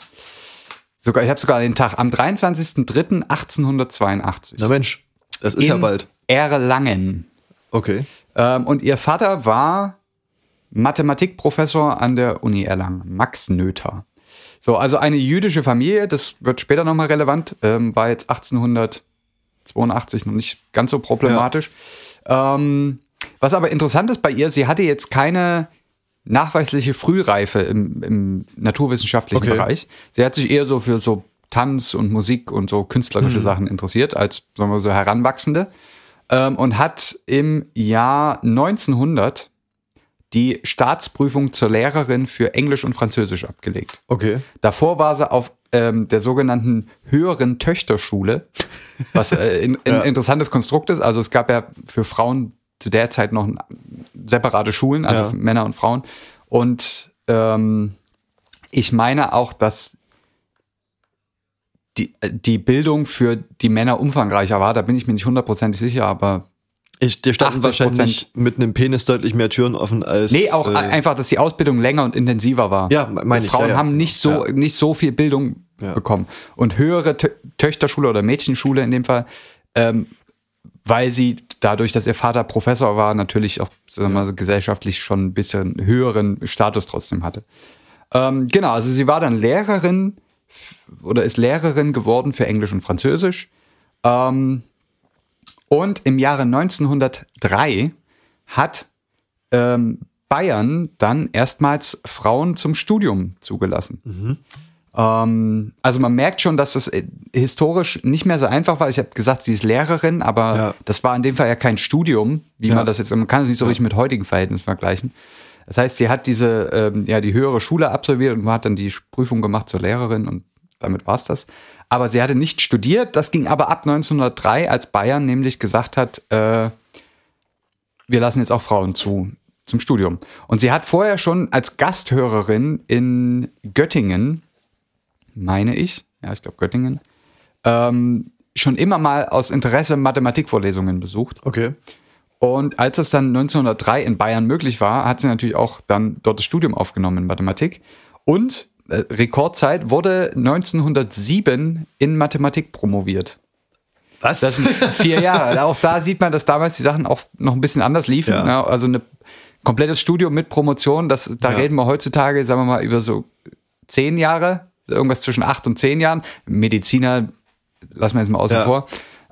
sogar, ich habe sogar den Tag, am 23.03.1882. Na Mensch, das ist ja bald. Erlangen. Okay. Ähm, und ihr Vater war Mathematikprofessor an der Uni Erlangen, Max Noether. So, also eine jüdische Familie, das wird später nochmal relevant, ähm, war jetzt 1882 noch nicht ganz so problematisch. Ja. Ähm, was aber interessant ist bei ihr, sie hatte jetzt keine nachweisliche Frühreife im, im naturwissenschaftlichen okay. Bereich. Sie hat sich eher so für so Tanz und Musik und so künstlerische mhm. Sachen interessiert, als sagen wir so Heranwachsende. Ähm, und hat im Jahr 1900 die Staatsprüfung zur Lehrerin für Englisch und Französisch abgelegt. Okay. Davor war sie auf ähm, der sogenannten höheren Töchterschule, was äh, in, in, ja. interessantes Konstrukt ist. Also es gab ja für Frauen zu der Zeit noch separate Schulen, also ja. Männer und Frauen. Und ähm, ich meine auch, dass die, die Bildung für die Männer umfangreicher war. Da bin ich mir nicht hundertprozentig sicher, aber ich, dir standen wahrscheinlich mit einem Penis deutlich mehr Türen offen als. Nee, auch äh, einfach, dass die Ausbildung länger und intensiver war. Ja, meine ich. Frauen ja, ja. haben nicht so, ja. nicht so viel Bildung bekommen. Und höhere Tö Töchterschule oder Mädchenschule in dem Fall, ähm, weil sie dadurch, dass ihr Vater Professor war, natürlich auch sagen wir mal, so gesellschaftlich schon ein bisschen höheren Status trotzdem hatte. Ähm, genau, also sie war dann Lehrerin oder ist Lehrerin geworden für Englisch und Französisch Ähm, und im Jahre 1903 hat ähm, Bayern dann erstmals Frauen zum Studium zugelassen. Ähm, also man merkt schon, dass es äh, historisch nicht mehr so einfach war. Ich habe gesagt, sie ist Lehrerin, aber Ja. das war in dem Fall ja kein Studium, wie Ja. man das jetzt, man kann es nicht so richtig mit heutigen Verhältnissen vergleichen. Das heißt, sie hat diese, ähm, ja, die höhere Schule absolviert und hat dann die Prüfung gemacht zur Lehrerin und damit war's das. Aber sie hatte nicht studiert, das ging aber ab 1903, als Bayern nämlich gesagt hat, äh, wir lassen jetzt auch Frauen zu zum Studium. Und sie hat vorher schon als Gasthörerin in Göttingen, meine ich, ja, ich glaube Göttingen, ähm, schon immer mal aus Interesse Mathematikvorlesungen besucht. Okay. Und als es dann 1903 in Bayern möglich war, hat sie natürlich auch dann dort das Studium aufgenommen in Mathematik. Und Rekordzeit wurde 1907 in Mathematik promoviert. Was? Das sind vier Jahre. Auch da sieht man, dass damals die Sachen auch noch ein bisschen anders liefen. Ja. Ne? Also ein komplettes Studium mit Promotion, das, da Ja. reden wir heutzutage, sagen wir mal, über so zehn Jahre, irgendwas zwischen acht und zehn Jahren. Mediziner lassen wir jetzt mal außen Ja. vor.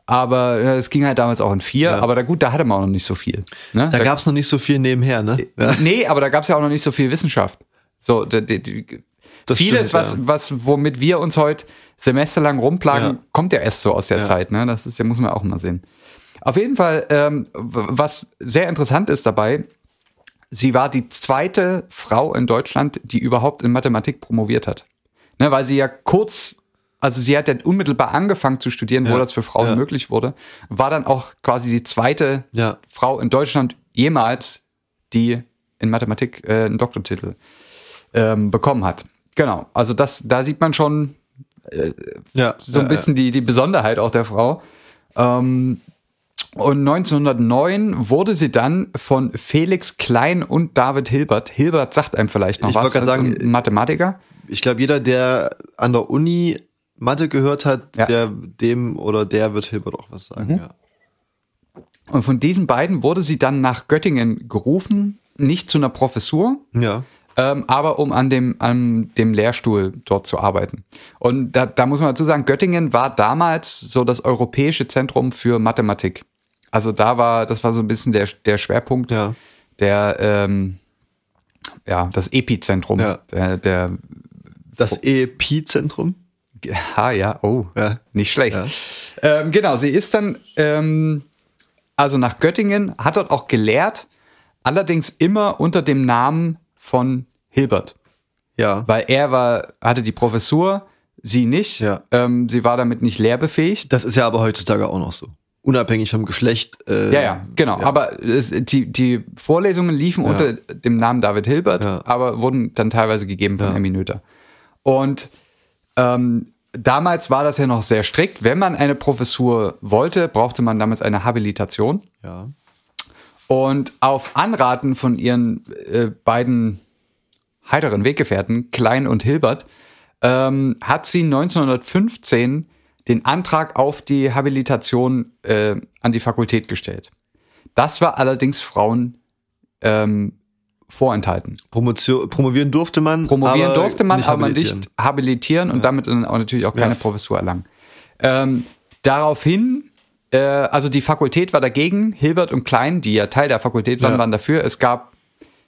Aber äh, es ging halt damals auch in vier. Ja. Aber da gut, da hatte man auch noch nicht so viel. Ne? da gab es noch nicht so viel nebenher, ne? Ja. Nee, aber da gab es ja auch noch nicht so viel Wissenschaft. So, die, die, Das vieles, stimmt, was, ja. was, womit wir uns heute semesterlang rumplagen, Ja. kommt ja erst so aus der Ja. Zeit. Ne? Das ist ja, muss man auch mal sehen. Auf jeden Fall, ähm, was sehr interessant ist dabei, sie war die zweite Frau in Deutschland, die überhaupt in Mathematik promoviert hat. Ne, weil sie ja kurz, also sie hat ja unmittelbar angefangen zu studieren, wo Ja. das für Frauen Ja. möglich wurde, war dann auch quasi die zweite Ja. Frau in Deutschland jemals, die in Mathematik äh, einen Doktortitel ähm, bekommen hat. Genau, also das, da sieht man schon ja. so ein ja, bisschen die, die Besonderheit auch der Frau. Ähm, und 1909 wurde sie dann von Felix Klein und David Hilbert. Hilbert sagt einem vielleicht noch Ich was. wollte gerade ist sagen, ein Mathematiker. Ich glaube, jeder, der an der Uni Mathe gehört hat, Ja. der dem oder der wird Hilbert auch was sagen. Mhm. Ja. Und von diesen beiden wurde sie dann nach Göttingen gerufen, nicht zu einer Professur, ja. Ähm, aber um an dem, an dem Lehrstuhl dort zu arbeiten. Und da, da muss man dazu sagen, Göttingen war damals so das europäische Zentrum für Mathematik. Also da war, das war so ein bisschen der, der Schwerpunkt, Ja. der, ähm, ja, das Epizentrum Ja. der, der Das EEP-Zentrum. Ha, ja, oh, Ja. nicht schlecht. Ja. Ähm, genau, sie ist dann ähm, also nach Göttingen, hat dort auch gelehrt, allerdings immer unter dem Namen von Hilbert, Ja. weil er war, hatte die Professur, sie nicht. Ja. Ähm, sie war damit nicht lehrbefähigt. Das ist ja aber heutzutage auch noch so. Unabhängig vom Geschlecht. Äh, Ja, ja, genau. ja. Aber es, die, die Vorlesungen liefen Ja. unter dem Namen David Hilbert, Ja. aber wurden dann teilweise gegeben von Ja. Emmy Noether. Und ähm, damals war das ja noch sehr strikt. Wenn man eine Professur wollte, brauchte man damals eine Habilitation. Ja. Und auf Anraten von ihren äh, beiden heiteren Weggefährten, Klein und Hilbert, ähm, hat sie 1915 den Antrag auf die Habilitation äh, an die Fakultät gestellt. Das war allerdings Frauen ähm, vorenthalten. Promotion, promovieren durfte man. Promovieren aber durfte man, nicht aber habilitieren. nicht habilitieren und damit dann auch natürlich auch keine Ja. Professur erlangen. Ähm, daraufhin, äh, also die Fakultät war dagegen, Hilbert und Klein, die ja Teil der Fakultät waren, Ja. waren dafür. Es gab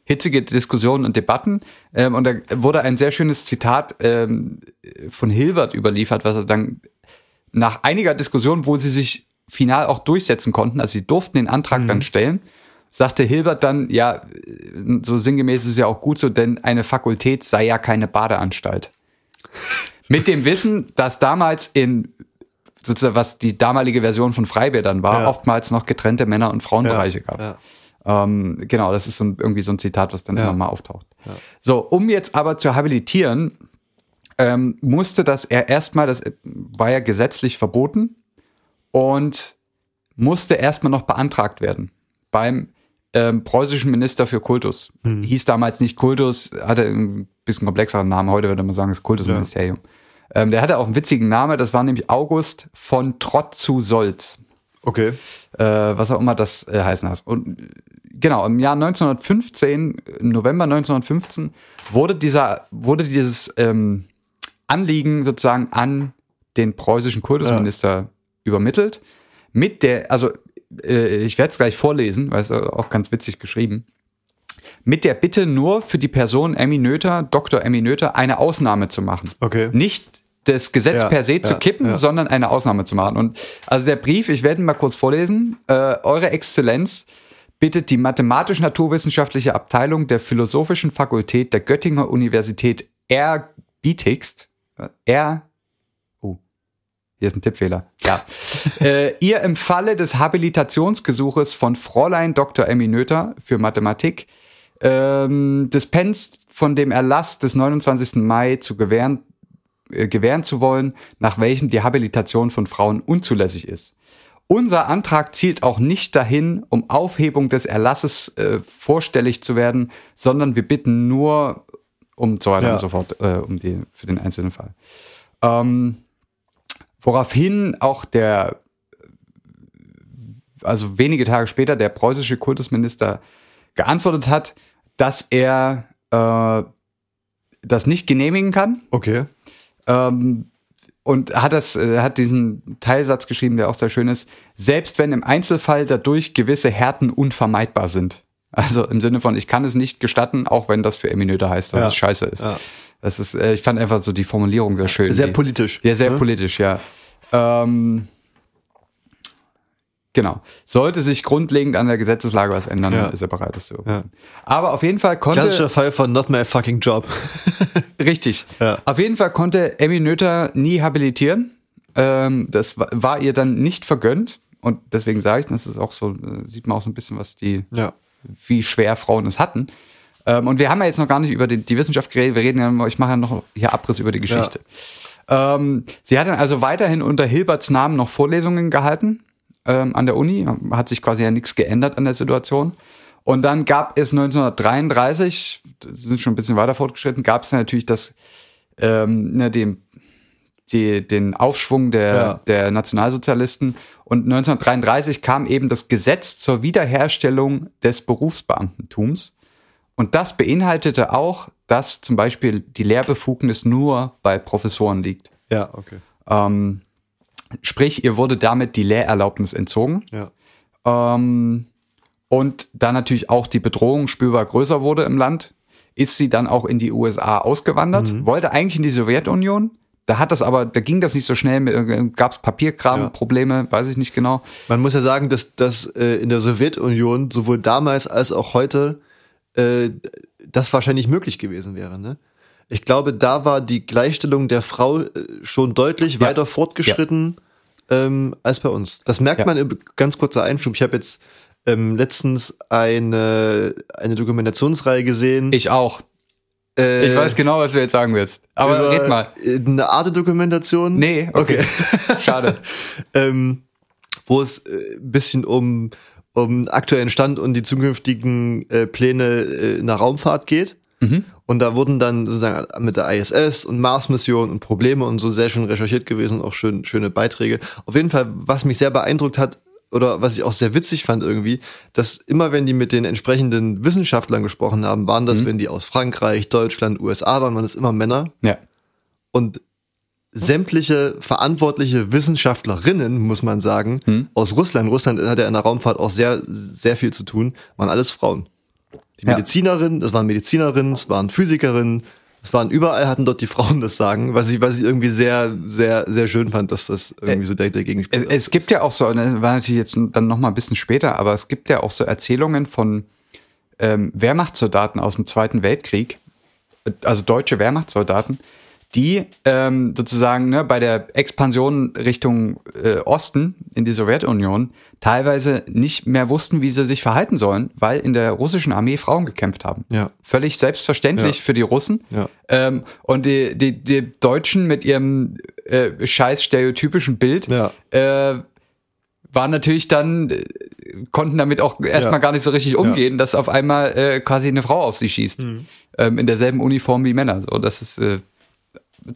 hitzige Diskussionen und Debatten ähm, und da wurde ein sehr schönes Zitat ähm, von Hilbert überliefert, was er dann nach einiger Diskussion, wo sie sich final auch durchsetzen konnten, also sie durften den Antrag Mhm. dann stellen, sagte Hilbert dann, ja, so sinngemäß ist es ja auch gut so, denn eine Fakultät sei ja keine Badeanstalt. Mit dem Wissen, dass damals in sozusagen, was die damalige Version von Freibädern war, Ja. oftmals noch getrennte Männer- und Frauenbereiche gab. Ja. Ähm, genau, das ist so ein, irgendwie so ein Zitat, was dann Ja. immer mal auftaucht. So, um jetzt aber zu habilitieren, ähm, musste das er erstmal, das war ja gesetzlich verboten und musste erstmal noch beantragt werden beim ähm, preußischen Minister für Kultus. Hieß damals nicht Kultus, hatte ein bisschen komplexeren Namen, heute würde man sagen, das Kultusministerium. Ähm, der hatte auch einen witzigen Namen, das war nämlich August von Trott zu Solz Okay. äh, was auch immer das äh, heißen hat. Und genau, im Jahr 1915, im November 1915, wurde dieser, wurde dieses ähm, Anliegen sozusagen an den preußischen Kultusminister übermittelt. Mit der, also äh, ich werde es gleich vorlesen, weil es auch ganz witzig geschrieben. Mit der Bitte nur für die Person Emmy Noether, Dr. Emmy Noether, eine Ausnahme zu machen. Okay. Nicht das Gesetz Ja, per se zu ja, kippen, ja. sondern eine Ausnahme zu machen. Und also der Brief, ich werde ihn mal kurz vorlesen. Äh, Eure Exzellenz bittet die mathematisch-naturwissenschaftliche Abteilung der Philosophischen Fakultät der Göttinger Universität erbietigst, äh, er, oh, hier ist ein Tippfehler, ja, äh, ihr im Falle des Habilitationsgesuches von Fräulein Dr. Emmy Noether für Mathematik ähm, dispenst von dem Erlass des 29. Mai zu gewähren, äh, gewähren zu wollen, nach welchem die Habilitation von Frauen unzulässig ist. Unser Antrag zielt auch nicht dahin, um Aufhebung des Erlasses äh, vorstellig zu werden, sondern wir bitten nur um so weiter Ja. und so fort, äh, um die, für den einzelnen Fall. Ähm, woraufhin auch der, also wenige Tage später, der preußische Kultusminister geantwortet hat, dass er äh, das nicht genehmigen kann. Okay. Ähm, und hat das, äh, hat diesen Teilsatz geschrieben, der auch sehr schön ist, selbst wenn im Einzelfall dadurch gewisse Härten unvermeidbar sind. Also im Sinne von, ich kann es nicht gestatten, auch wenn das für Eminöte heißt, dass Ja. es scheiße ist. Ja. Das ist, äh, ich fand einfach so die Formulierung sehr schön. Sehr Die- politisch. ja, sehr ne? politisch, ja. Ähm, genau. Sollte sich grundlegend an der Gesetzeslage was ändern, Ja. ist er bereit, das zu Ja. Aber auf jeden Fall konnte. Klassischer Fall von not my fucking job. Richtig. Ja. Auf jeden Fall konnte Emmy Noether nie habilitieren. Ähm, das wa- war ihr dann nicht vergönnt. Und deswegen sage ich, das ist auch so, äh, sieht man auch so ein bisschen, was die, Ja. wie schwer Frauen es hatten. Ähm, und wir haben ja jetzt noch gar nicht über die, die Wissenschaft geredet, wir reden ja, ich mache ja noch hier Abriss über die Geschichte. Ähm, sie hat dann also weiterhin unter Hilberts Namen noch Vorlesungen gehalten ähm, an der Uni, hat sich quasi ja nichts geändert an der Situation. Und dann gab es 1933, das sind schon ein bisschen weiter fortgeschritten, gab es natürlich das, ähm, ne, den, die, den Aufschwung der, Ja. der Nationalsozialisten. Und 1933 kam eben das Gesetz zur Wiederherstellung des Berufsbeamtentums. Und das beinhaltete auch, dass zum Beispiel die Lehrbefugnis nur bei Professoren liegt. Ja, okay. Ähm, sprich, ihr wurde damit die Lehrerlaubnis entzogen. Ja. Ähm, und da natürlich auch die Bedrohung spürbar größer wurde im Land, ist sie dann auch in die USA ausgewandert, wollte eigentlich in die Sowjetunion. Da hat das aber, da ging das nicht so schnell, gab es Papierkram, Ja. Probleme, weiß ich nicht genau. Man muss ja sagen, dass, dass äh, in der Sowjetunion sowohl damals als auch heute äh, das wahrscheinlich möglich gewesen wäre. Ne? Ich glaube, da war die Gleichstellung der Frau äh, schon deutlich Ja. weiter fortgeschritten ähm, als bei uns. Das merkt Ja. man, im- ganz kurzer Einschub. Ich habe jetzt ähm, letztens eine, eine Dokumentationsreihe gesehen. Ich auch. äh, Ich weiß genau, was du jetzt sagen willst. Aber red mal. Eine Art Dokumentation. Nee, okay. Schade. ähm, wo es äh, ein bisschen um, um aktuellen Stand und die zukünftigen äh, Pläne äh, in der Raumfahrt geht. Mhm. Und da wurden dann sozusagen mit der ISS und Mars-Mission und Probleme und so sehr schön recherchiert gewesen und auch schön, schöne Beiträge. Auf jeden Fall, was mich sehr beeindruckt hat, oder was ich auch sehr witzig fand irgendwie, dass immer wenn die mit den entsprechenden Wissenschaftlern gesprochen haben, waren das, wenn die aus Frankreich, Deutschland, USA waren, waren das immer Männer Ja. und sämtliche verantwortliche Wissenschaftlerinnen, muss man sagen, Hm. aus Russland, Russland hat ja in der Raumfahrt auch sehr, sehr viel zu tun, waren alles Frauen. Die Ja. Medizinerinnen, das waren Medizinerinnen, es waren Physikerinnen, es waren überall hatten dort die Frauen das Sagen, was ich, was ich irgendwie sehr, sehr, sehr schön fand, dass das irgendwie so der, der Es, Gegenspieler es gibt ja auch so, das war natürlich jetzt dann noch mal ein bisschen später, aber es gibt ja auch so Erzählungen von ähm, Wehrmachtssoldaten aus dem Zweiten Weltkrieg, also deutsche Wehrmachtssoldaten, die ähm, sozusagen ne, bei der Expansion Richtung äh, Osten in die Sowjetunion teilweise nicht mehr wussten, wie sie sich verhalten sollen, weil in der russischen Armee Frauen gekämpft haben. Ja. Völlig selbstverständlich Ja. für die Russen. Ja. Ähm, und die, die, die Deutschen mit ihrem äh, scheiß stereotypischen Bild Ja. äh, waren natürlich dann, äh, konnten damit auch erstmal Ja. gar nicht so richtig umgehen, dass auf einmal äh, quasi eine Frau auf sie schießt. Mhm. Ähm, in derselben Uniform wie Männer. So, das ist, äh,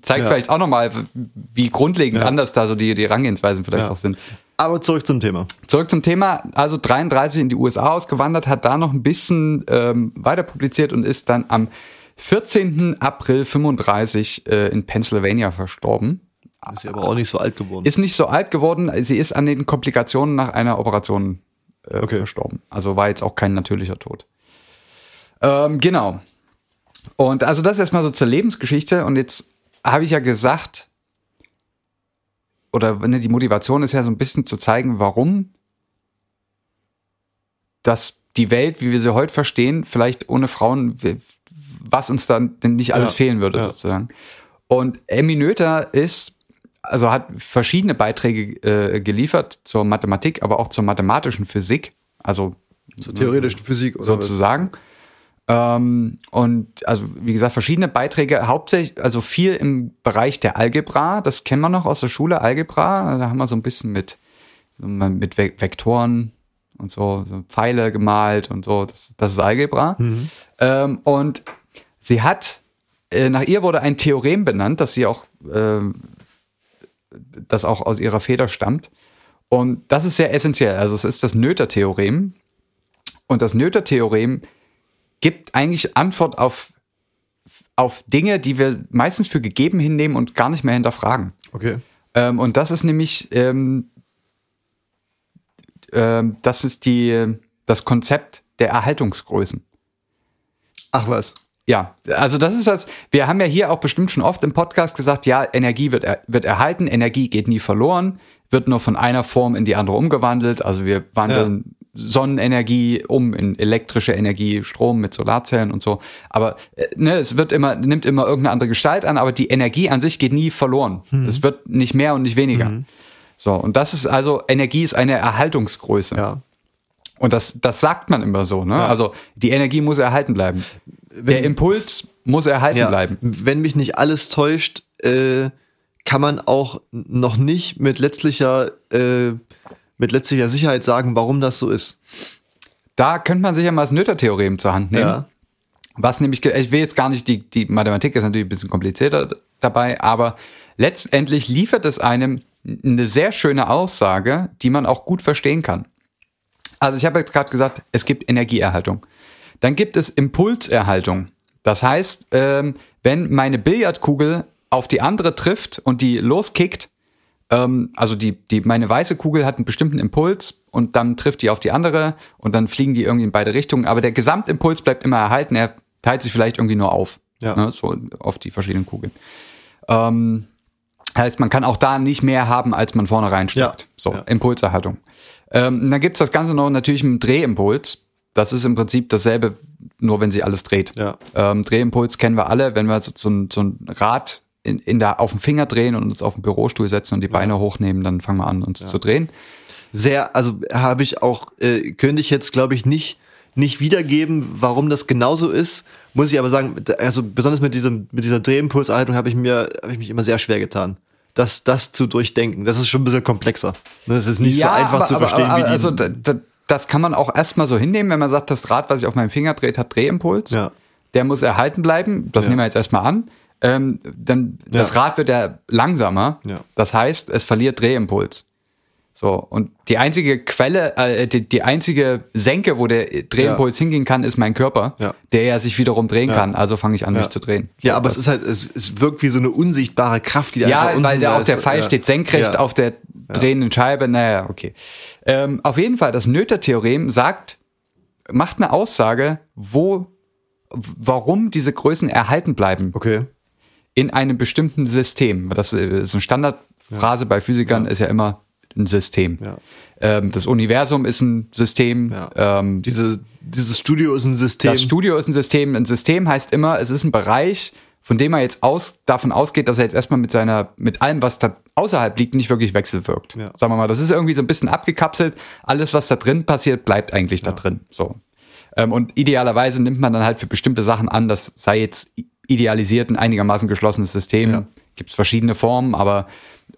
zeigt Ja. vielleicht auch nochmal, wie grundlegend Ja. anders da so die, die Herangehensweisen vielleicht Ja. auch sind. Aber zurück zum Thema. Zurück zum Thema, also 33 in die USA ausgewandert, hat da noch ein bisschen ähm, weiter publiziert und ist dann am 14. April 35 äh, in Pennsylvania verstorben. Ist sie aber auch nicht so alt geworden. Ist nicht so alt geworden. Sie ist an den Komplikationen nach einer Operation äh, Okay. verstorben. Also war jetzt auch kein natürlicher Tod. Ähm, genau. Und also das erstmal so zur Lebensgeschichte. Und jetzt habe ich ja gesagt, oder ne, die Motivation ist ja so ein bisschen zu zeigen, warum dass die Welt, wie wir sie heute verstehen, vielleicht ohne Frauen, was uns dann denn nicht alles Ja, fehlen würde, ja. sozusagen. Und Emmy Noether ist, also hat verschiedene Beiträge äh, geliefert zur Mathematik, aber auch zur mathematischen Physik, also Zur theoretischen Physik oder was? Ähm, und also, wie gesagt, verschiedene Beiträge, hauptsächlich, also viel im Bereich der Algebra, das kennen wir noch aus der Schule, Algebra, da haben wir so ein bisschen mit, mit Ve Vektoren und so, so Pfeile gemalt und so, das, das ist Algebra. Ähm, und sie hat, äh, nach ihr wurde ein Theorem benannt, das sie auch, ähm, das auch aus ihrer Feder stammt. Und das ist sehr essentiell. Also es ist das Noether-Theorem. Und das Noether-Theorem gibt eigentlich Antwort auf, auf Dinge, die wir meistens für gegeben hinnehmen und gar nicht mehr hinterfragen. Okay. Ähm, und das ist nämlich, ähm, ähm, das ist die, das Konzept der Erhaltungsgrößen. Ach was. Ja, also das ist das, wir haben ja hier auch bestimmt schon oft im Podcast gesagt, ja, Energie wird, er, wird erhalten, Energie geht nie verloren, wird nur von einer Form in die andere umgewandelt. Also wir wandeln Sonnenenergie um in elektrische Energie, Strom mit Solarzellen und so. Aber äh, ne, es wird immer, nimmt immer irgendeine andere Gestalt an, aber die Energie an sich geht nie verloren. Es wird nicht mehr und nicht weniger. So, und das ist also, Energie ist eine Erhaltungsgröße. Ja. Und das, das sagt man immer so, ne? Also die Energie muss erhalten bleiben. Der Impuls muss erhalten ja. bleiben. Wenn mich nicht alles täuscht, äh, kann man auch noch nicht mit letztlicher, äh, mit letztlicher Sicherheit sagen, warum das so ist. Da könnte man sich ja mal das Noether-Theorem zur Hand nehmen. Ja. Was nämlich, ich will jetzt gar nicht, die, die Mathematik ist natürlich ein bisschen komplizierter dabei, aber letztendlich liefert es einem eine sehr schöne Aussage, die man auch gut verstehen kann. Also ich habe jetzt gerade gesagt, es gibt Energieerhaltung. Dann gibt es Impulserhaltung. Das heißt, ähm, wenn meine Billardkugel auf die andere trifft und die loskickt, ähm, also die, die, meine weiße Kugel hat einen bestimmten Impuls und dann trifft die auf die andere und dann fliegen die irgendwie in beide Richtungen, aber der Gesamtimpuls bleibt immer erhalten, er teilt sich vielleicht irgendwie nur auf, Ja. ne, so auf die verschiedenen Kugeln. Ähm, heißt, man kann auch da nicht mehr haben, als man vorne reinsteckt. Ja. So, Ja. Impulserhaltung. Ähm, dann gibt's das Ganze noch natürlich mit Drehimpuls. Das ist im Prinzip dasselbe, nur wenn sie alles dreht. Ja. Ähm, Drehimpuls kennen wir alle, wenn wir so, so, so ein Rad in, in der, auf den Finger drehen und uns auf den Bürostuhl setzen und die Beine hochnehmen, dann fangen wir an, uns zu drehen. Sehr, also habe ich auch, äh, könnte ich jetzt, glaube ich, nicht, nicht wiedergeben, warum das genauso ist. Muss ich aber sagen, also besonders mit diesem, mit dieser Drehimpulserhaltung habe ich mir, habe ich mich immer sehr schwer getan. Das, das zu durchdenken. Das ist schon ein bisschen komplexer. Ne, Das ist nicht so einfach zu verstehen aber, wie die. Also da, da, das kann man auch erstmal so hinnehmen, wenn man sagt, das Rad, was sich auf meinem Finger dreht, hat Drehimpuls. Ja. Der muss erhalten bleiben. Das Ja. nehmen wir jetzt erstmal an. Ähm, dann das Ja. Rad wird ja langsamer. Ja. Das heißt, es verliert Drehimpuls. So, und die einzige Quelle, äh, die, die einzige Senke, wo der Drehimpuls hingehen kann, ist mein Körper, Ja. der ja sich wiederum drehen kann. Also fange ich an, mich zu drehen. Ja, So, aber das- es ist halt, es, es wirkt wie so eine unsichtbare Kraft, die da ja, weil da auch ist. der Pfeil ja. steht senkrecht Ja. auf der drehenden Scheibe. Naja, okay. Ähm, auf jeden Fall, das Noether-Theorem sagt, macht eine Aussage, wo, warum diese Größen erhalten bleiben Okay. In einem bestimmten System. Das äh, ist eine Standardphrase bei Physikern, ist ja immer ein System. Ja. Ähm, das Universum ist ein System. Ja. Ähm, Diese, dieses Studio ist ein System. das Studio ist ein System. Ein System heißt immer, es ist ein Bereich, von dem er jetzt aus, davon ausgeht, dass er jetzt erstmal mit seiner, mit allem, was da außerhalb liegt, nicht wirklich wechselwirkt. Ja. Sagen wir mal, das ist irgendwie so ein bisschen abgekapselt. Alles, was da drin passiert, bleibt eigentlich da drin. So. Ähm, und idealerweise nimmt man dann halt für bestimmte Sachen an, das sei jetzt i- idealisiert ein einigermaßen geschlossenes System. Ja. Gibt es verschiedene Formen, aber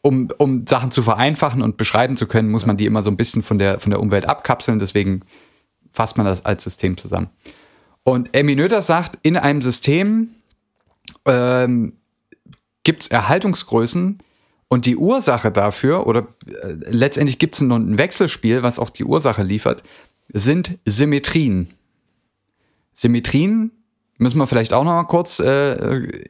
um, um Sachen zu vereinfachen und beschreiben zu können, muss man die immer so ein bisschen von der, von der Umwelt abkapseln. Deswegen fasst man das als System zusammen. Und Emmy Noether sagt, in einem System ähm, gibt es Erhaltungsgrößen und die Ursache dafür, oder äh, letztendlich gibt es ein, ein Wechselspiel, was auch die Ursache liefert, sind Symmetrien. Symmetrien müssen wir vielleicht auch noch mal kurz äh,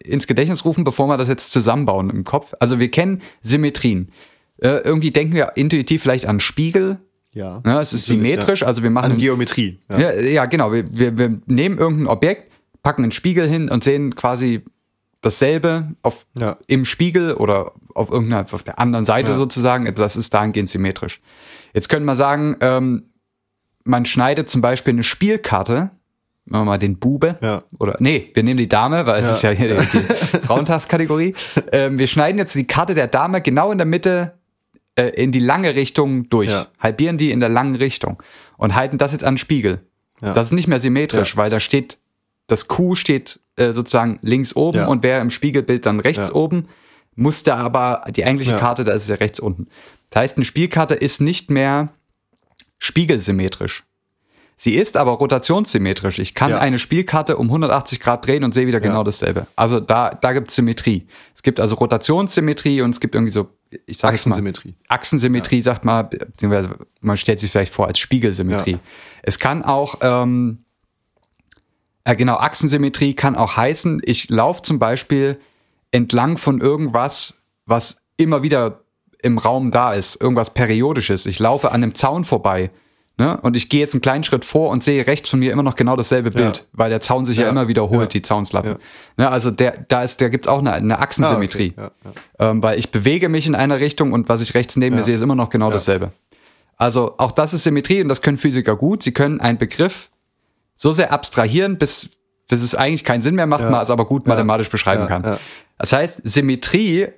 ins Gedächtnis rufen, bevor wir das jetzt zusammenbauen im Kopf. Also wir kennen Symmetrien. Äh, irgendwie denken wir intuitiv vielleicht an Spiegel. Ja. Ja, es ist symmetrisch, ja. also wir machen An Geometrie. Ja. ja, ja, genau. Wir, wir, wir nehmen irgendein Objekt, packen einen Spiegel hin und sehen quasi dasselbe auf, im Spiegel oder auf irgendeiner, auf der anderen Seite sozusagen. Das ist dahingehend symmetrisch. Jetzt könnte man sagen, ähm, man schneidet zum Beispiel eine Spielkarte, machen wir mal den Bube, Ja. oder nee, wir nehmen die Dame, weil es Ja. ist ja hier die, die Frauentagskategorie. ähm, wir schneiden jetzt die Karte der Dame genau in der Mitte äh, in die lange Richtung durch, Ja. halbieren die in der langen Richtung und halten das jetzt an den Spiegel. Ja. Das ist nicht mehr symmetrisch, weil da steht, das Q steht äh, sozusagen links oben und wer im Spiegelbild dann rechts oben, muss da aber die eigentliche. Karte, da ist es ja rechts unten. Das heißt, eine Spielkarte ist nicht mehr spiegelsymmetrisch. Sie ist aber rotationssymmetrisch. Ich kann Ja. eine Spielkarte um 180 Grad drehen und sehe wieder genau dasselbe. Also da, da gibt es Symmetrie. Es gibt also Rotationssymmetrie und es gibt irgendwie so, ich sage mal, Achsensymmetrie. Achsensymmetrie sagt man, beziehungsweise man stellt sich vielleicht vor als Spiegelsymmetrie. Ja. Es kann auch, ähm, äh, genau, Achsensymmetrie kann auch heißen, ich laufe zum Beispiel entlang von irgendwas, was immer wieder im Raum da ist, irgendwas Periodisches. Ich laufe an einem Zaun vorbei. Ne? Und ich gehe jetzt einen kleinen Schritt vor und sehe rechts von mir immer noch genau dasselbe Bild, weil der Zaun sich ja, Ja. immer wiederholt, Ja. die Zaunslatten. Ne? Also der, da ist, da gibt's auch eine, eine Achsensymmetrie. Ah, okay. Ja, Ähm, weil ich bewege mich in einer Richtung und was ich rechts neben mir Ja. sehe, ist immer noch genau dasselbe. Also auch das ist Symmetrie und das können Physiker gut. Sie können einen Begriff so sehr abstrahieren, bis, bis es eigentlich keinen Sinn mehr macht, Ja. man es aber gut Ja. mathematisch beschreiben Ja, kann. ja. Das heißt, Symmetrie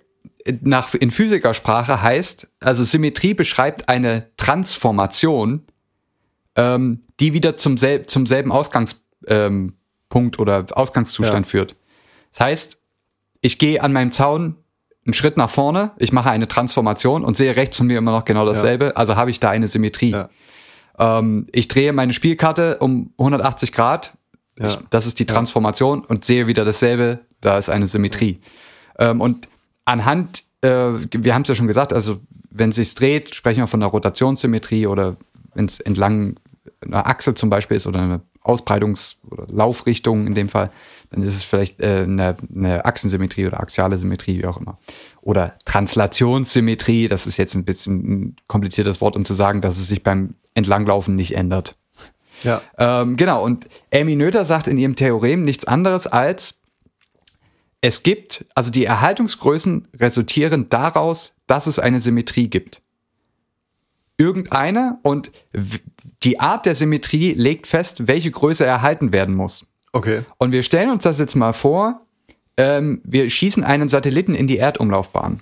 nach, in Physikersprache heißt, also Symmetrie beschreibt eine Transformation, ähm, die wieder zum, sel zum selben Ausgangspunkt ähm, oder Ausgangszustand Ja. führt. Das heißt, ich gehe an meinem Zaun einen Schritt nach vorne, ich mache eine Transformation und sehe rechts von mir immer noch genau dasselbe, also habe ich da eine Symmetrie. Ja. Ähm, ich drehe meine Spielkarte um 180 Grad, Ja. ich, das ist die Transformation und sehe wieder dasselbe, da ist eine Symmetrie. Ähm, und anhand, äh, wir haben es ja schon gesagt, also wenn es sich dreht, sprechen wir von einer Rotationssymmetrie oder wenn es entlang einer Achse zum Beispiel ist oder eine Ausbreitungs- oder Laufrichtung in dem Fall, dann ist es vielleicht äh, eine, eine Achsensymmetrie oder axiale Symmetrie, wie auch immer. Oder Translationssymmetrie, das ist jetzt ein bisschen ein kompliziertes Wort, um zu sagen, dass es sich beim Entlanglaufen nicht ändert. Ja. Ähm, genau, und Amy Noether sagt in ihrem Theorem nichts anderes als, es gibt, also die Erhaltungsgrößen resultieren daraus, dass es eine Symmetrie gibt. Irgendeine und die Art der Symmetrie legt fest, welche Größe erhalten werden muss. Okay. Und wir stellen uns das jetzt mal vor, ähm, wir schießen einen Satelliten in die Erdumlaufbahn.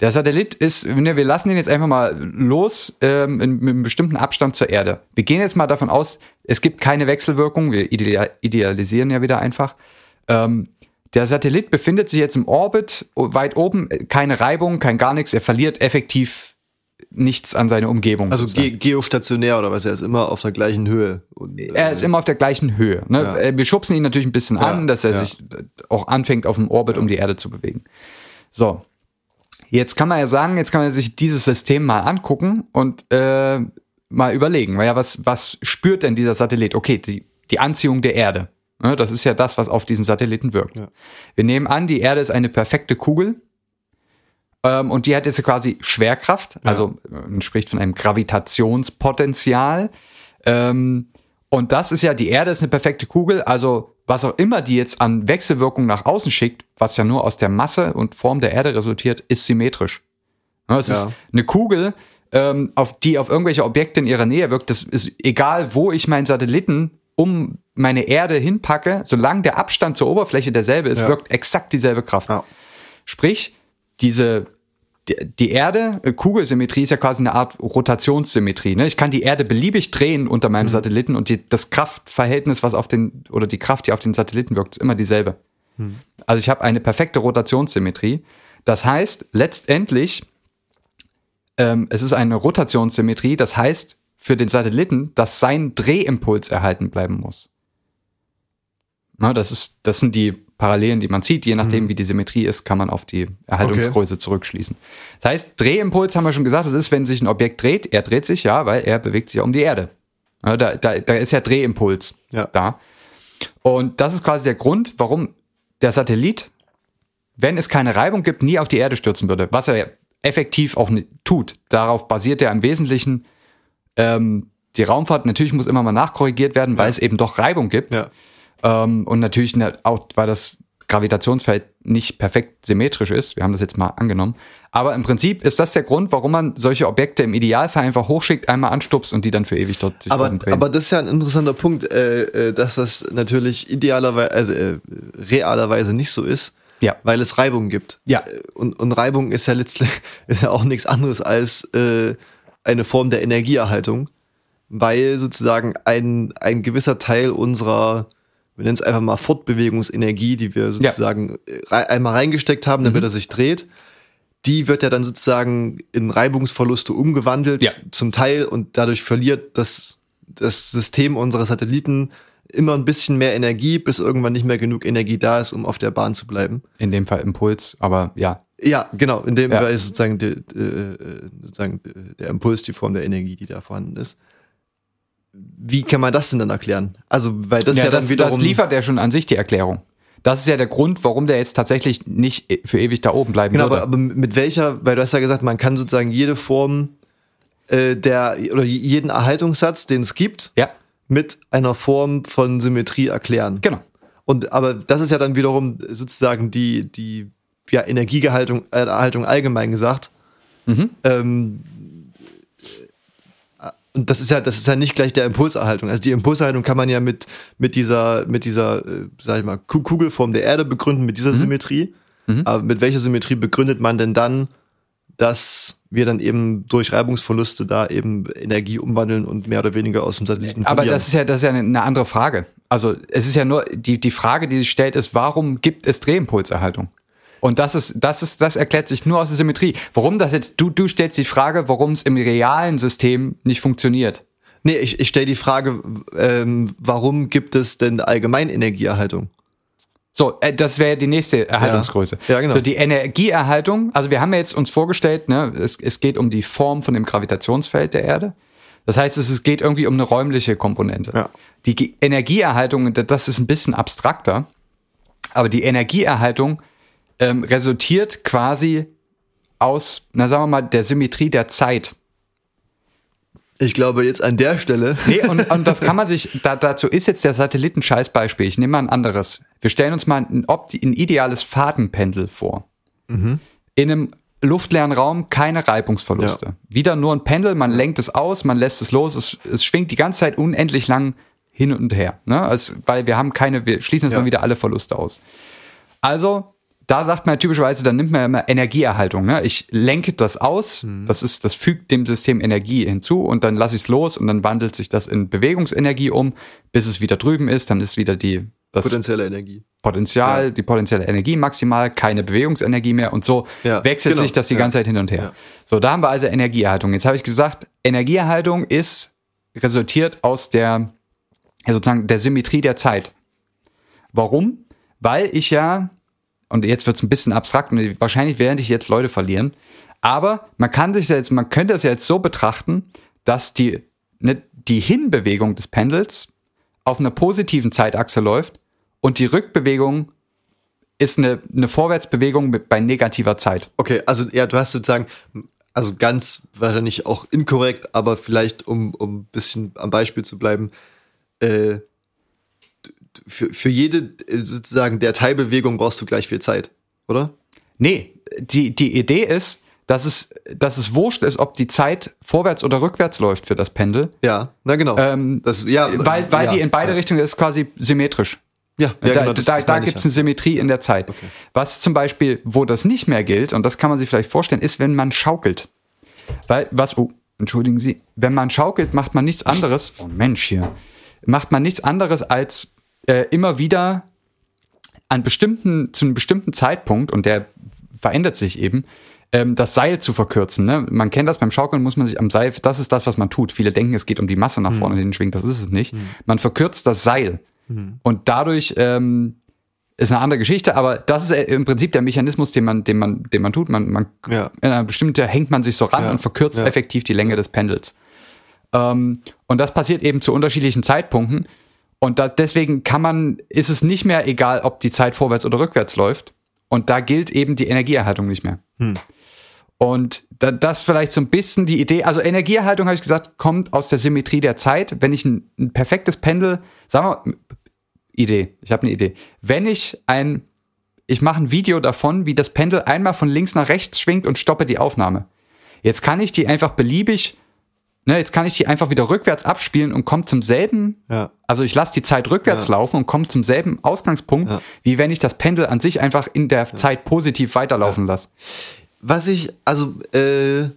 Der Satellit ist, ne, wir lassen den jetzt einfach mal los ähm, in, mit einem bestimmten Abstand zur Erde. Wir gehen jetzt mal davon aus, es gibt keine Wechselwirkung, wir idea- idealisieren ja wieder einfach. Ähm, der Satellit befindet sich jetzt im Orbit, weit oben, keine Reibung, kein gar nichts, er verliert effektiv nichts an seine Umgebung. Also ge geostationär oder was? Er ist immer auf der gleichen Höhe. Und, äh, Er ist immer auf der gleichen Höhe. Ne? Ja. Äh, Wir schubsen ihn natürlich ein bisschen Ja, an, dass er ja. sich auch anfängt, auf dem Orbit um die Erde zu bewegen. So. Jetzt kann man ja sagen, jetzt kann man sich dieses System mal angucken und äh, mal überlegen, weil ja, was, was spürt denn dieser Satellit? Okay, die, die Anziehung der Erde. Ne? Das ist ja das, was auf diesen Satelliten wirkt. Wir nehmen an, die Erde ist eine perfekte Kugel. Ähm, und die hat jetzt quasi Schwerkraft, also man spricht von einem Gravitationspotenzial. Ähm, und das ist ja, die Erde ist eine perfekte Kugel, also was auch immer die jetzt an Wechselwirkung nach außen schickt, was ja nur aus der Masse und Form der Erde resultiert, ist symmetrisch. Es Ja. ist eine Kugel, ähm, auf die auf irgendwelche Objekte in ihrer Nähe wirkt. Das ist egal, wo ich meinen Satelliten um meine Erde hinpacke, solange der Abstand zur Oberfläche derselbe ist, Ja. wirkt exakt dieselbe Kraft. Sprich, diese die- Erde, äh, Kugelsymmetrie ist ja quasi eine Art Rotationssymmetrie. Ne? Ich kann die Erde beliebig drehen unter meinem Satelliten und die, das Kraftverhältnis, was auf den, oder die Kraft, die auf den Satelliten wirkt, ist immer dieselbe. Also ich habe eine perfekte Rotationssymmetrie. Das heißt, letztendlich, ähm, es ist eine Rotationssymmetrie, das heißt für den Satelliten, dass sein Drehimpuls erhalten bleiben muss. Na, das, ist, das sind die Parallelen, die man sieht. Je nachdem, wie die Symmetrie ist, kann man auf die Erhaltungsgröße zurückschließen. Das heißt, Drehimpuls haben wir schon gesagt, das ist, wenn sich ein Objekt dreht, er dreht sich ja, weil er bewegt sich ja um die Erde. Ja, da, da, da ist ja Drehimpuls Ja. da. Und das ist quasi der Grund, warum der Satellit, wenn es keine Reibung gibt, nie auf die Erde stürzen würde. Was er effektiv auch tut. Darauf basiert er im Wesentlichen ähm, die Raumfahrt. Natürlich muss immer mal nachkorrigiert werden, weil ja. es eben doch Reibung gibt. Ja. Ähm, und natürlich auch, weil das Gravitationsfeld nicht perfekt symmetrisch ist. Wir haben das jetzt mal angenommen. Aber im Prinzip ist das der Grund, warum man solche Objekte im Idealfall einfach hochschickt, einmal anstupst und die dann für ewig dort sich aber, drehen. Aber das ist ja ein interessanter Punkt, äh, äh, dass das natürlich idealerweise, also äh, realerweise nicht so ist. Ja. Weil es Reibung gibt. Ja. Äh, und, und Reibung ist ja letztlich ist ja auch nichts anderes als äh, eine Form der Energieerhaltung, weil sozusagen ein, ein gewisser Teil unserer wir nennen es einfach mal Fortbewegungsenergie, die wir sozusagen ja. Äh, einmal reingesteckt haben, damit mhm. er sich dreht. Die wird ja dann sozusagen in Reibungsverluste umgewandelt, ja. zum Teil, und dadurch verliert das, das System unserer Satelliten immer ein bisschen mehr Energie, bis irgendwann nicht mehr genug Energie da ist, um auf der Bahn zu bleiben. In dem Fall Impuls, aber ja. Ja, genau. In dem ja. Fall ist sozusagen, die, äh, sozusagen der Impuls die Form der Energie, die da vorhanden ist wie kann man das denn dann erklären? Also, weil das ja, ja dann das, wiederum. Das liefert ja schon an sich die Erklärung. Das ist ja der Grund, warum der jetzt tatsächlich nicht für ewig da oben bleiben genau, würde. Aber, aber mit welcher, weil du hast ja gesagt, man kann sozusagen jede Form äh, der oder jeden Erhaltungssatz, den es gibt, ja. mit einer Form von Symmetrie erklären. Genau. Und aber das ist ja dann wiederum sozusagen die, die ja, Energiegehaltung, äh, Erhaltung allgemein gesagt. Mhm. Ähm, und das ist ja, das ist ja nicht gleich der Impulserhaltung. Also die Impulserhaltung kann man ja mit, mit dieser, mit dieser, äh, sag ich mal, Kugelform der Erde begründen, mit dieser mhm. Symmetrie. Mhm. Aber mit welcher Symmetrie begründet man denn dann, dass wir dann eben durch Reibungsverluste da eben Energie umwandeln und mehr oder weniger aus dem Satelliten Aber das ist ja, das ist ja eine andere Frage. Also es ist ja nur, die, die Frage, die sich stellt, ist, warum gibt es Drehimpulserhaltung? Und das ist, das ist, das erklärt sich nur aus der Symmetrie. Warum das jetzt, du, du stellst die Frage, warum es im realen System nicht funktioniert. Nee, ich, ich stelle die Frage, ähm, warum gibt es denn allgemein Energieerhaltung? So, äh, das wäre die nächste Erhaltungsgröße. Ja, ja, genau. So, die Energieerhaltung, also wir haben ja jetzt uns vorgestellt, ne, es, es geht um die Form von dem Gravitationsfeld der Erde. Das heißt, es geht irgendwie um eine räumliche Komponente. Ja. Die Energieerhaltung, das ist ein bisschen abstrakter, aber die Energieerhaltung ähm, resultiert quasi aus, na sagen wir mal, der Symmetrie der Zeit. Ich glaube jetzt an der Stelle. Nee, und, und das kann man sich, da, dazu ist jetzt der Satelliten Scheißbeispiel. Ich nehme mal ein anderes. Wir stellen uns mal ein, ein ideales Fadenpendel vor. Mhm. In einem luftleeren Raum keine Reibungsverluste. Ja. Wieder nur ein Pendel, man lenkt es aus, man lässt es los, es, es schwingt die ganze Zeit unendlich lang hin und her. Ne? Also, weil wir haben keine, wir schließen jetzt ja. mal wieder alle Verluste aus. Also da sagt man typischerweise, dann nimmt man ja immer Energieerhaltung. Ne? Ich lenke das aus, mhm. das ist, das fügt dem System Energie hinzu und dann lasse ich es los und dann wandelt sich das in Bewegungsenergie um, bis es wieder drüben ist, dann ist wieder die das potenzielle Energie. Potenzial, ja. die potenzielle Energie maximal, keine Bewegungsenergie mehr und so ja, wechselt genau. sich das die ja. ganze Zeit hin und her. So, da haben wir also Energieerhaltung. Jetzt habe ich gesagt, Energieerhaltung ist resultiert aus der sozusagen der Symmetrie der Zeit. Warum? Weil ich ja und jetzt wird es ein bisschen abstrakt und wahrscheinlich werden dich jetzt Leute verlieren. Aber man kann sich jetzt, man könnte es ja jetzt so betrachten, dass die, ne, die Hinbewegung des Pendels auf einer positiven Zeitachse läuft und die Rückbewegung ist eine, eine Vorwärtsbewegung mit, bei negativer Zeit. Okay, also ja, du hast sozusagen, also ganz wahrscheinlich auch inkorrekt, aber vielleicht um, um ein bisschen am Beispiel zu bleiben, äh, für, für jede äh, sozusagen der Teilbewegung brauchst du gleich viel Zeit, oder? Nee, die, die Idee ist, dass es, dass es wurscht ist, ob die Zeit vorwärts oder rückwärts läuft für das Pendel. Ja, na genau. Ähm, das, ja, weil weil ja, die in beide ja. Richtungen ist quasi symmetrisch. Ja, ja da, genau, das, da, da gibt es eine Symmetrie in der Zeit. Okay. Was zum Beispiel, wo das nicht mehr gilt, und das kann man sich vielleicht vorstellen, ist, wenn man schaukelt. Weil, was, oh, entschuldigen Sie, wenn man schaukelt, macht man nichts anderes, oh Mensch hier, macht man nichts anderes als äh, immer wieder an bestimmten, zu einem bestimmten Zeitpunkt, und der verändert sich eben, ähm, das Seil zu verkürzen. Ne? Man kennt das beim Schaukeln, muss man sich am Seil, das ist das, was man tut. Viele denken, es geht um die Masse nach vorne mhm. hin schwingt, das ist es nicht. Mhm. Man verkürzt das Seil. Mhm. Und dadurch ähm, ist eine andere Geschichte, aber das ist äh, im Prinzip der Mechanismus, den man, den man, den man tut. Man, man ja. in einer bestimmten hängt man sich so ran ja. und verkürzt ja. effektiv die Länge des Pendels. Ähm, und das passiert eben zu unterschiedlichen Zeitpunkten. Und da, deswegen kann man, ist es nicht mehr egal, ob die Zeit vorwärts oder rückwärts läuft. Und da gilt eben die Energieerhaltung nicht mehr. Hm. Und da, das vielleicht so ein bisschen die Idee, also Energieerhaltung, habe ich gesagt, kommt aus der Symmetrie der Zeit. Wenn ich ein, ein perfektes Pendel, sagen wir, Idee, ich habe eine Idee. Wenn ich ein, ich mache ein Video davon, wie das Pendel einmal von links nach rechts schwingt und stoppe die Aufnahme. Jetzt kann ich die einfach beliebig, ne, jetzt kann ich die einfach wieder rückwärts abspielen und komme zum selben, Ja. also ich lasse die Zeit rückwärts Ja. laufen und komme zum selben Ausgangspunkt, Ja. wie wenn ich das Pendel an sich einfach in der Zeit positiv weiterlaufen lasse. Was ich, also, äh,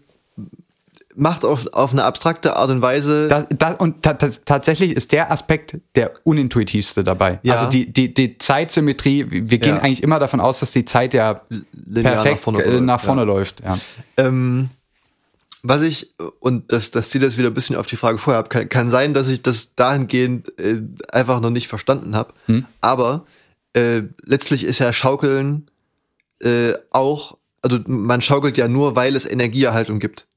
macht auf, auf eine abstrakte Art und Weise. Das, das, und ta ta tatsächlich ist der Aspekt der unintuitivste dabei. Ja. Also die, die, die Zeitsymmetrie, wir gehen Ja. eigentlich immer davon aus, dass die Zeit ja linear perfekt nach vorne, äh, nach vorne ja. läuft. Ja. Ähm, was ich, und das, das zieht jetzt wieder ein bisschen auf die Frage vorher ab, kann, kann sein, dass ich das dahingehend äh, einfach noch nicht verstanden habe. Hm. Aber äh, letztlich ist ja Schaukeln äh, auch, also man schaukelt ja nur, weil es Energieerhaltung gibt.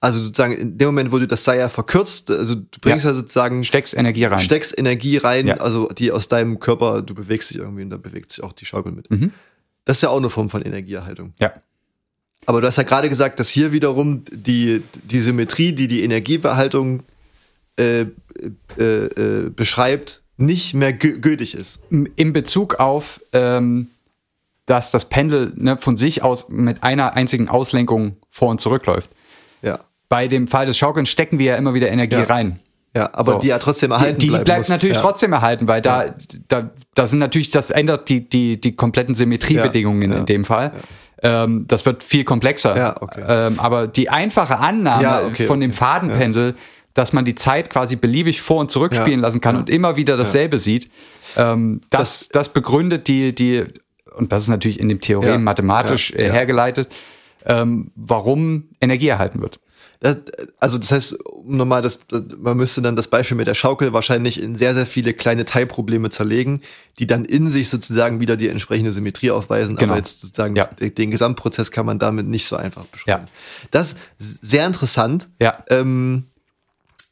Also sozusagen in dem Moment, wo du das Seil ja verkürzt, also du bringst ja, sozusagen, Steckst Energie rein. steckst Energie rein, Ja. also die aus deinem Körper, du bewegst dich irgendwie und da bewegt sich auch die Schaukel mit. Mhm. Das ist ja auch eine Form von Energieerhaltung. Ja. Aber du hast ja gerade gesagt, dass hier wiederum die, die Symmetrie, die die Energiebehaltung äh, äh, äh, beschreibt, nicht mehr gü gültig ist. in Bezug auf, ähm, dass das Pendel ne, von sich aus mit einer einzigen Auslenkung vor und zurückläuft. Ja. Bei dem Fall des Schaukelns stecken wir ja immer wieder Energie Ja. rein. Ja, aber So. die ja trotzdem Die, erhalten die bleiben bleibt muss. natürlich ja. trotzdem erhalten, weil da, da, da sind natürlich, das ändert die, die, die kompletten Symmetriebedingungen Ja, ja, in dem Fall. Ähm, das wird viel komplexer. Ja, okay. ähm, aber die einfache Annahme Ja, okay, von dem okay. Fadenpendel, dass man die Zeit quasi beliebig vor- und zurückspielen Ja, lassen kann ja. und immer wieder dasselbe sieht, ähm, das, das, begründet die, die, und das ist natürlich in dem Theorem Ja, mathematisch ja, äh, ja. hergeleitet, ähm, warum Energie erhalten wird. Das, also das heißt, nochmal, das, das, man müsste dann das Beispiel mit der Schaukel wahrscheinlich in sehr, sehr viele kleine Teilprobleme zerlegen, die dann in sich sozusagen wieder die entsprechende Symmetrie aufweisen. Genau. Aber jetzt sozusagen Ja. den, den Gesamtprozess kann man damit nicht so einfach beschreiben. Ja. Das ist sehr interessant. Ja. Ähm,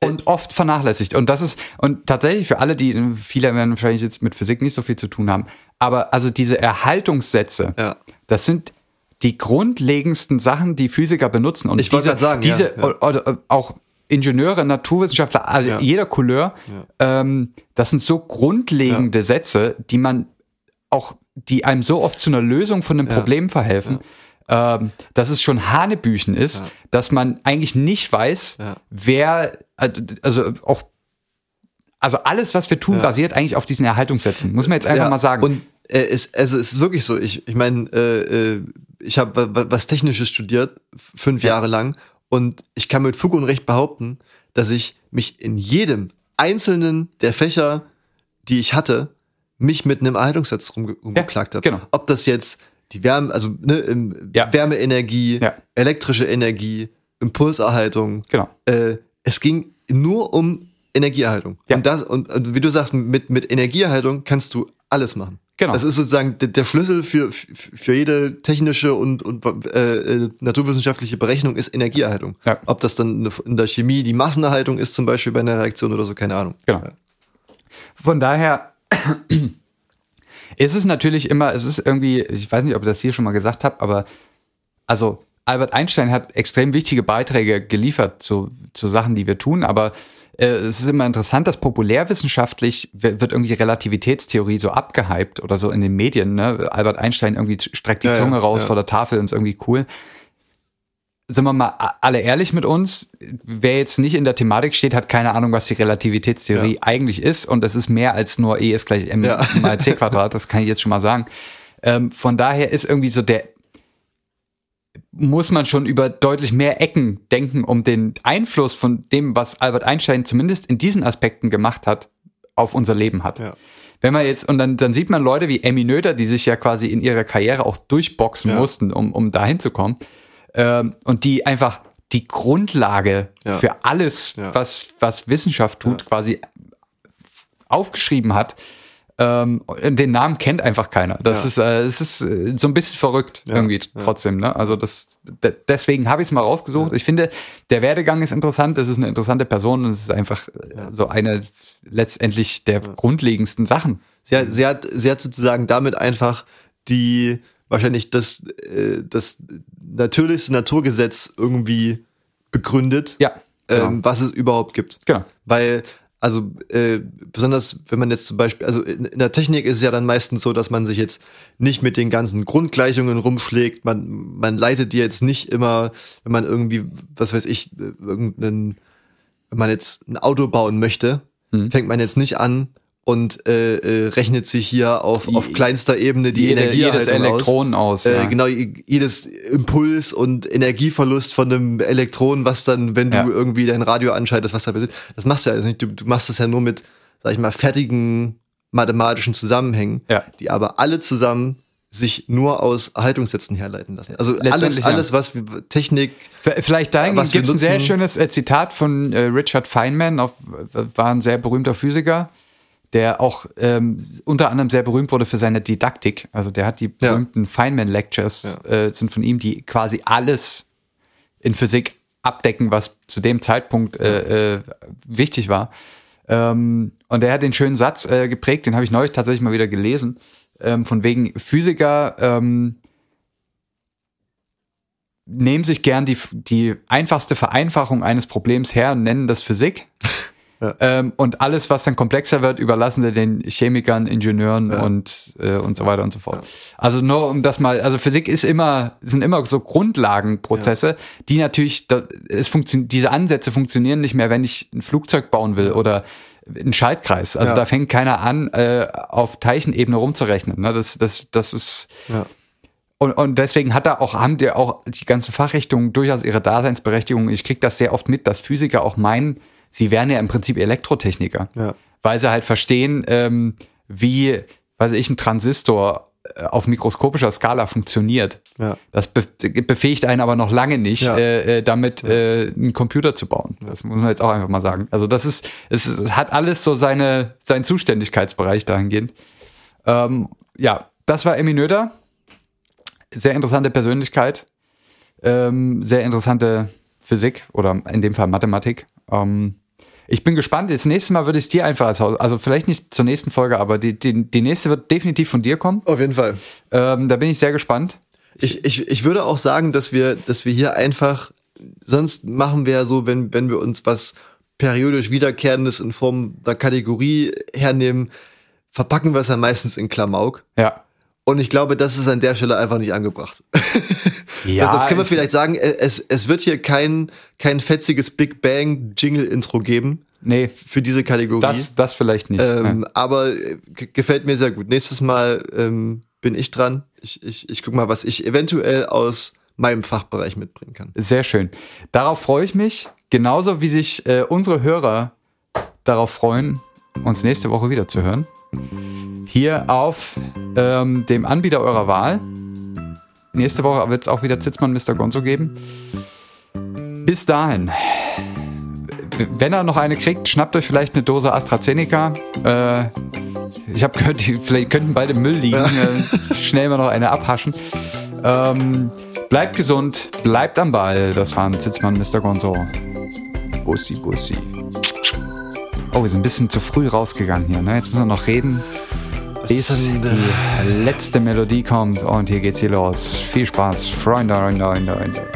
und oft vernachlässigt. Und das ist, und tatsächlich für alle, die, viele werden wahrscheinlich jetzt mit Physik nicht so viel zu tun haben, aber also diese Erhaltungssätze, Ja. das sind die grundlegendsten Sachen, die Physiker benutzen. Und Ich wollte grad sagen, diese, ja, ja. Oder, oder auch Ingenieure, Naturwissenschaftler, also Ja. jeder Couleur, ähm, das sind so grundlegende Sätze, die man auch, die einem so oft zu einer Lösung von einem Problem verhelfen, ähm, dass es schon Hanebüchen ist, dass man eigentlich nicht weiß, Ja. wer, also auch, also alles, was wir tun, Ja. basiert eigentlich auf diesen Erhaltungssätzen. Muss man jetzt einfach ja, mal sagen. Und äh, es, also es ist wirklich so. Ich, ich meine, äh, äh, ich habe was Technisches studiert, fünf Ja. Jahre lang, und ich kann mit Fug und Recht behaupten, dass ich mich in jedem einzelnen der Fächer, die ich hatte, mich mit einem Erhaltungssatz rumge rumgeklagt habe. genau. Ob das jetzt die Wärme, also ne, Ja. Wärmeenergie, Ja. elektrische Energie, Impulserhaltung, genau. äh, es ging nur um Energieerhaltung. Ja. Und das, und, und wie du sagst, mit, mit Energieerhaltung kannst du alles machen. Genau. Das ist sozusagen der, Schlüssel für, für jede technische und, und äh, äh, naturwissenschaftliche Berechnung ist Energieerhaltung. Ja. Ob das dann in der Chemie die Massenerhaltung ist, zum Beispiel bei einer Reaktion oder so, keine Ahnung. Genau. Von daher ist es natürlich immer, es ist irgendwie, ich weiß nicht, ob ich das hier schon mal gesagt habe, aber also Albert Einstein hat extrem wichtige Beiträge geliefert zu, zu Sachen, die wir tun, aber äh, es ist immer interessant, dass populärwissenschaftlich wird, irgendwie Relativitätstheorie so abgehypt oder so in den Medien. Ne? Albert Einstein irgendwie streckt die Ja, ja, Zunge raus ja. vor der Tafel und ist irgendwie cool. Sind wir mal alle ehrlich mit uns? Wer jetzt nicht in der Thematik steht, hat keine Ahnung, was die Relativitätstheorie Ja. eigentlich ist. Und es ist mehr als nur E ist gleich M Ja. mal C Quadrat. Das kann ich jetzt schon mal sagen. Ähm, von daher ist irgendwie so der, muss man schon über deutlich mehr Ecken denken, um den Einfluss von dem, was Albert Einstein zumindest in diesen Aspekten gemacht hat, auf unser Leben hat. Ja. Wenn man jetzt, und dann, dann sieht man Leute wie Emmy Noether, die sich ja quasi in ihrer Karriere auch durchboxen Ja. mussten, um, um dahin zu kommen. Ähm, und die einfach die Grundlage Ja. für alles, was, was Wissenschaft tut, quasi aufgeschrieben hat. Ähm, den Namen kennt einfach keiner. Das Ja. ist, äh, es ist äh, so ein bisschen verrückt Ja, irgendwie ja. trotzdem. Ne? Also das, de deswegen habe ich es mal rausgesucht. Ich finde, der Werdegang ist interessant. Es ist eine interessante Person und es ist einfach äh, so eine letztendlich der grundlegendsten Sachen. Sie hat, sie hat, sie hat sozusagen damit einfach die wahrscheinlich das, äh, das natürlichste Naturgesetz irgendwie begründet, Ja, genau. ähm, was es überhaupt gibt. genau. Weil, also äh, besonders wenn man jetzt zum Beispiel, also in, in der Technik ist es ja dann meistens so, dass man sich jetzt nicht mit den ganzen Grundgleichungen rumschlägt. Man, man leitet die jetzt nicht immer, wenn man irgendwie, was weiß ich, irgendeinen, wenn man jetzt ein Auto bauen möchte, Mhm. fängt man jetzt nicht an und äh, äh, rechnet sich hier auf, auf kleinster Ebene die Jede, Energieerhaltung jedes Elektron aus. aus. ja. Äh, genau, i- jedes Impuls und Energieverlust von einem Elektron, was dann, wenn du Ja. irgendwie dein Radio anschaltest, was da passiert, das machst du ja alles nicht. Du, du machst das ja nur mit, sag ich mal, fertigen mathematischen Zusammenhängen, Ja. die aber alle zusammen sich nur aus Erhaltungssätzen herleiten lassen. Also alles, ja. alles, was Technik, Vielleicht dahingehend gibt es ein sehr schönes äh, Zitat von äh, Richard Feynman, auf, war ein sehr berühmter Physiker, der auch ähm, unter anderem sehr berühmt wurde für seine Didaktik. Also der hat die Ja. berühmten Feynman Lectures, äh, sind von ihm, die quasi alles in Physik abdecken, was zu dem Zeitpunkt äh, äh, wichtig war. Ähm, und er hat den schönen Satz äh, geprägt, den habe ich neulich tatsächlich mal wieder gelesen, ähm, von wegen Physiker ähm, nehmen sich gern die, die einfachste Vereinfachung eines Problems her und nennen das Physik. Ja. Ähm, und alles, was dann komplexer wird, überlassen sie den Chemikern, Ingenieuren Ja. und, äh, und so weiter und so fort. Also nur um das mal, also Physik ist immer, sind immer so Grundlagenprozesse, die natürlich, da, es funktioniert, diese Ansätze funktionieren nicht mehr, wenn ich ein Flugzeug bauen will oder einen Schaltkreis. Also Ja. da fängt keiner an, äh, auf Teilchenebene rumzurechnen. Ne? Das, das, das ist, ja, und, und deswegen hat da auch, haben die auch die ganzen Fachrichtungen durchaus ihre Daseinsberechtigung. Ich krieg das sehr oft mit, dass Physiker auch meinen, sie wären ja im Prinzip Elektrotechniker. ja, Weil sie halt verstehen, ähm, wie, weiß ich, ein Transistor äh, auf mikroskopischer Skala funktioniert. ja. Das be befähigt einen aber noch lange nicht, Ja. äh, äh, damit äh, einen Computer zu bauen. Das muss man jetzt auch einfach mal sagen. Also das ist, es ist- es hat alles so seine, seinen Zuständigkeitsbereich dahingehend. Ähm, ja, das war Emmy Noether. Sehr interessante Persönlichkeit. Ähm, sehr interessante Physik oder in dem Fall Mathematik. Ähm, ich bin gespannt. Das nächste Mal würde ich es dir einfach als Haus, also vielleicht nicht zur nächsten Folge, aber die, die, die nächste wird definitiv von dir kommen. Auf jeden Fall. Ähm, da bin ich sehr gespannt. Ich, ich, ich würde auch sagen, dass wir, dass wir hier einfach, sonst machen wir ja so, wenn, wenn wir uns was periodisch Wiederkehrendes in Form der Kategorie hernehmen, verpacken wir es ja meistens in Klamauk. Ja. Und ich glaube, das ist an der Stelle einfach nicht angebracht. Ja, das, das können wir ich- vielleicht sagen. Es, es wird hier kein, kein fetziges Big Bang Jingle-Intro geben Nee, für diese Kategorie. das, das vielleicht nicht. Ähm, aber äh, gefällt mir sehr gut. Nächstes Mal ähm, bin ich dran. Ich, ich, ich guck mal, was ich eventuell aus meinem Fachbereich mitbringen kann. Sehr schön. Darauf freue ich mich, genauso wie sich äh, unsere Hörer darauf freuen, uns nächste Woche wieder zu hören. Hier auf ähm, dem Anbieter eurer Wahl. Nächste Woche wird es auch wieder Zitzmann Mr. Gonzo geben. Bis dahin. Wenn er noch eine kriegt, schnappt euch vielleicht eine Dose AstraZeneca. Äh, ich habe gehört, die vielleicht könnten beide im Müll liegen. Äh, schnell mal noch eine abhaschen. Ähm, bleibt gesund, bleibt am Ball. Das waren Zitzmann Mr. Gonzo. Bussi, Bussi. Oh, wir sind ein bisschen zu früh rausgegangen hier. Ne? Jetzt müssen wir noch reden, bis die letzte Melodie kommt. Und hier geht's hier los. Viel Spaß, Freunde, Freunde, Freunde, Freunde.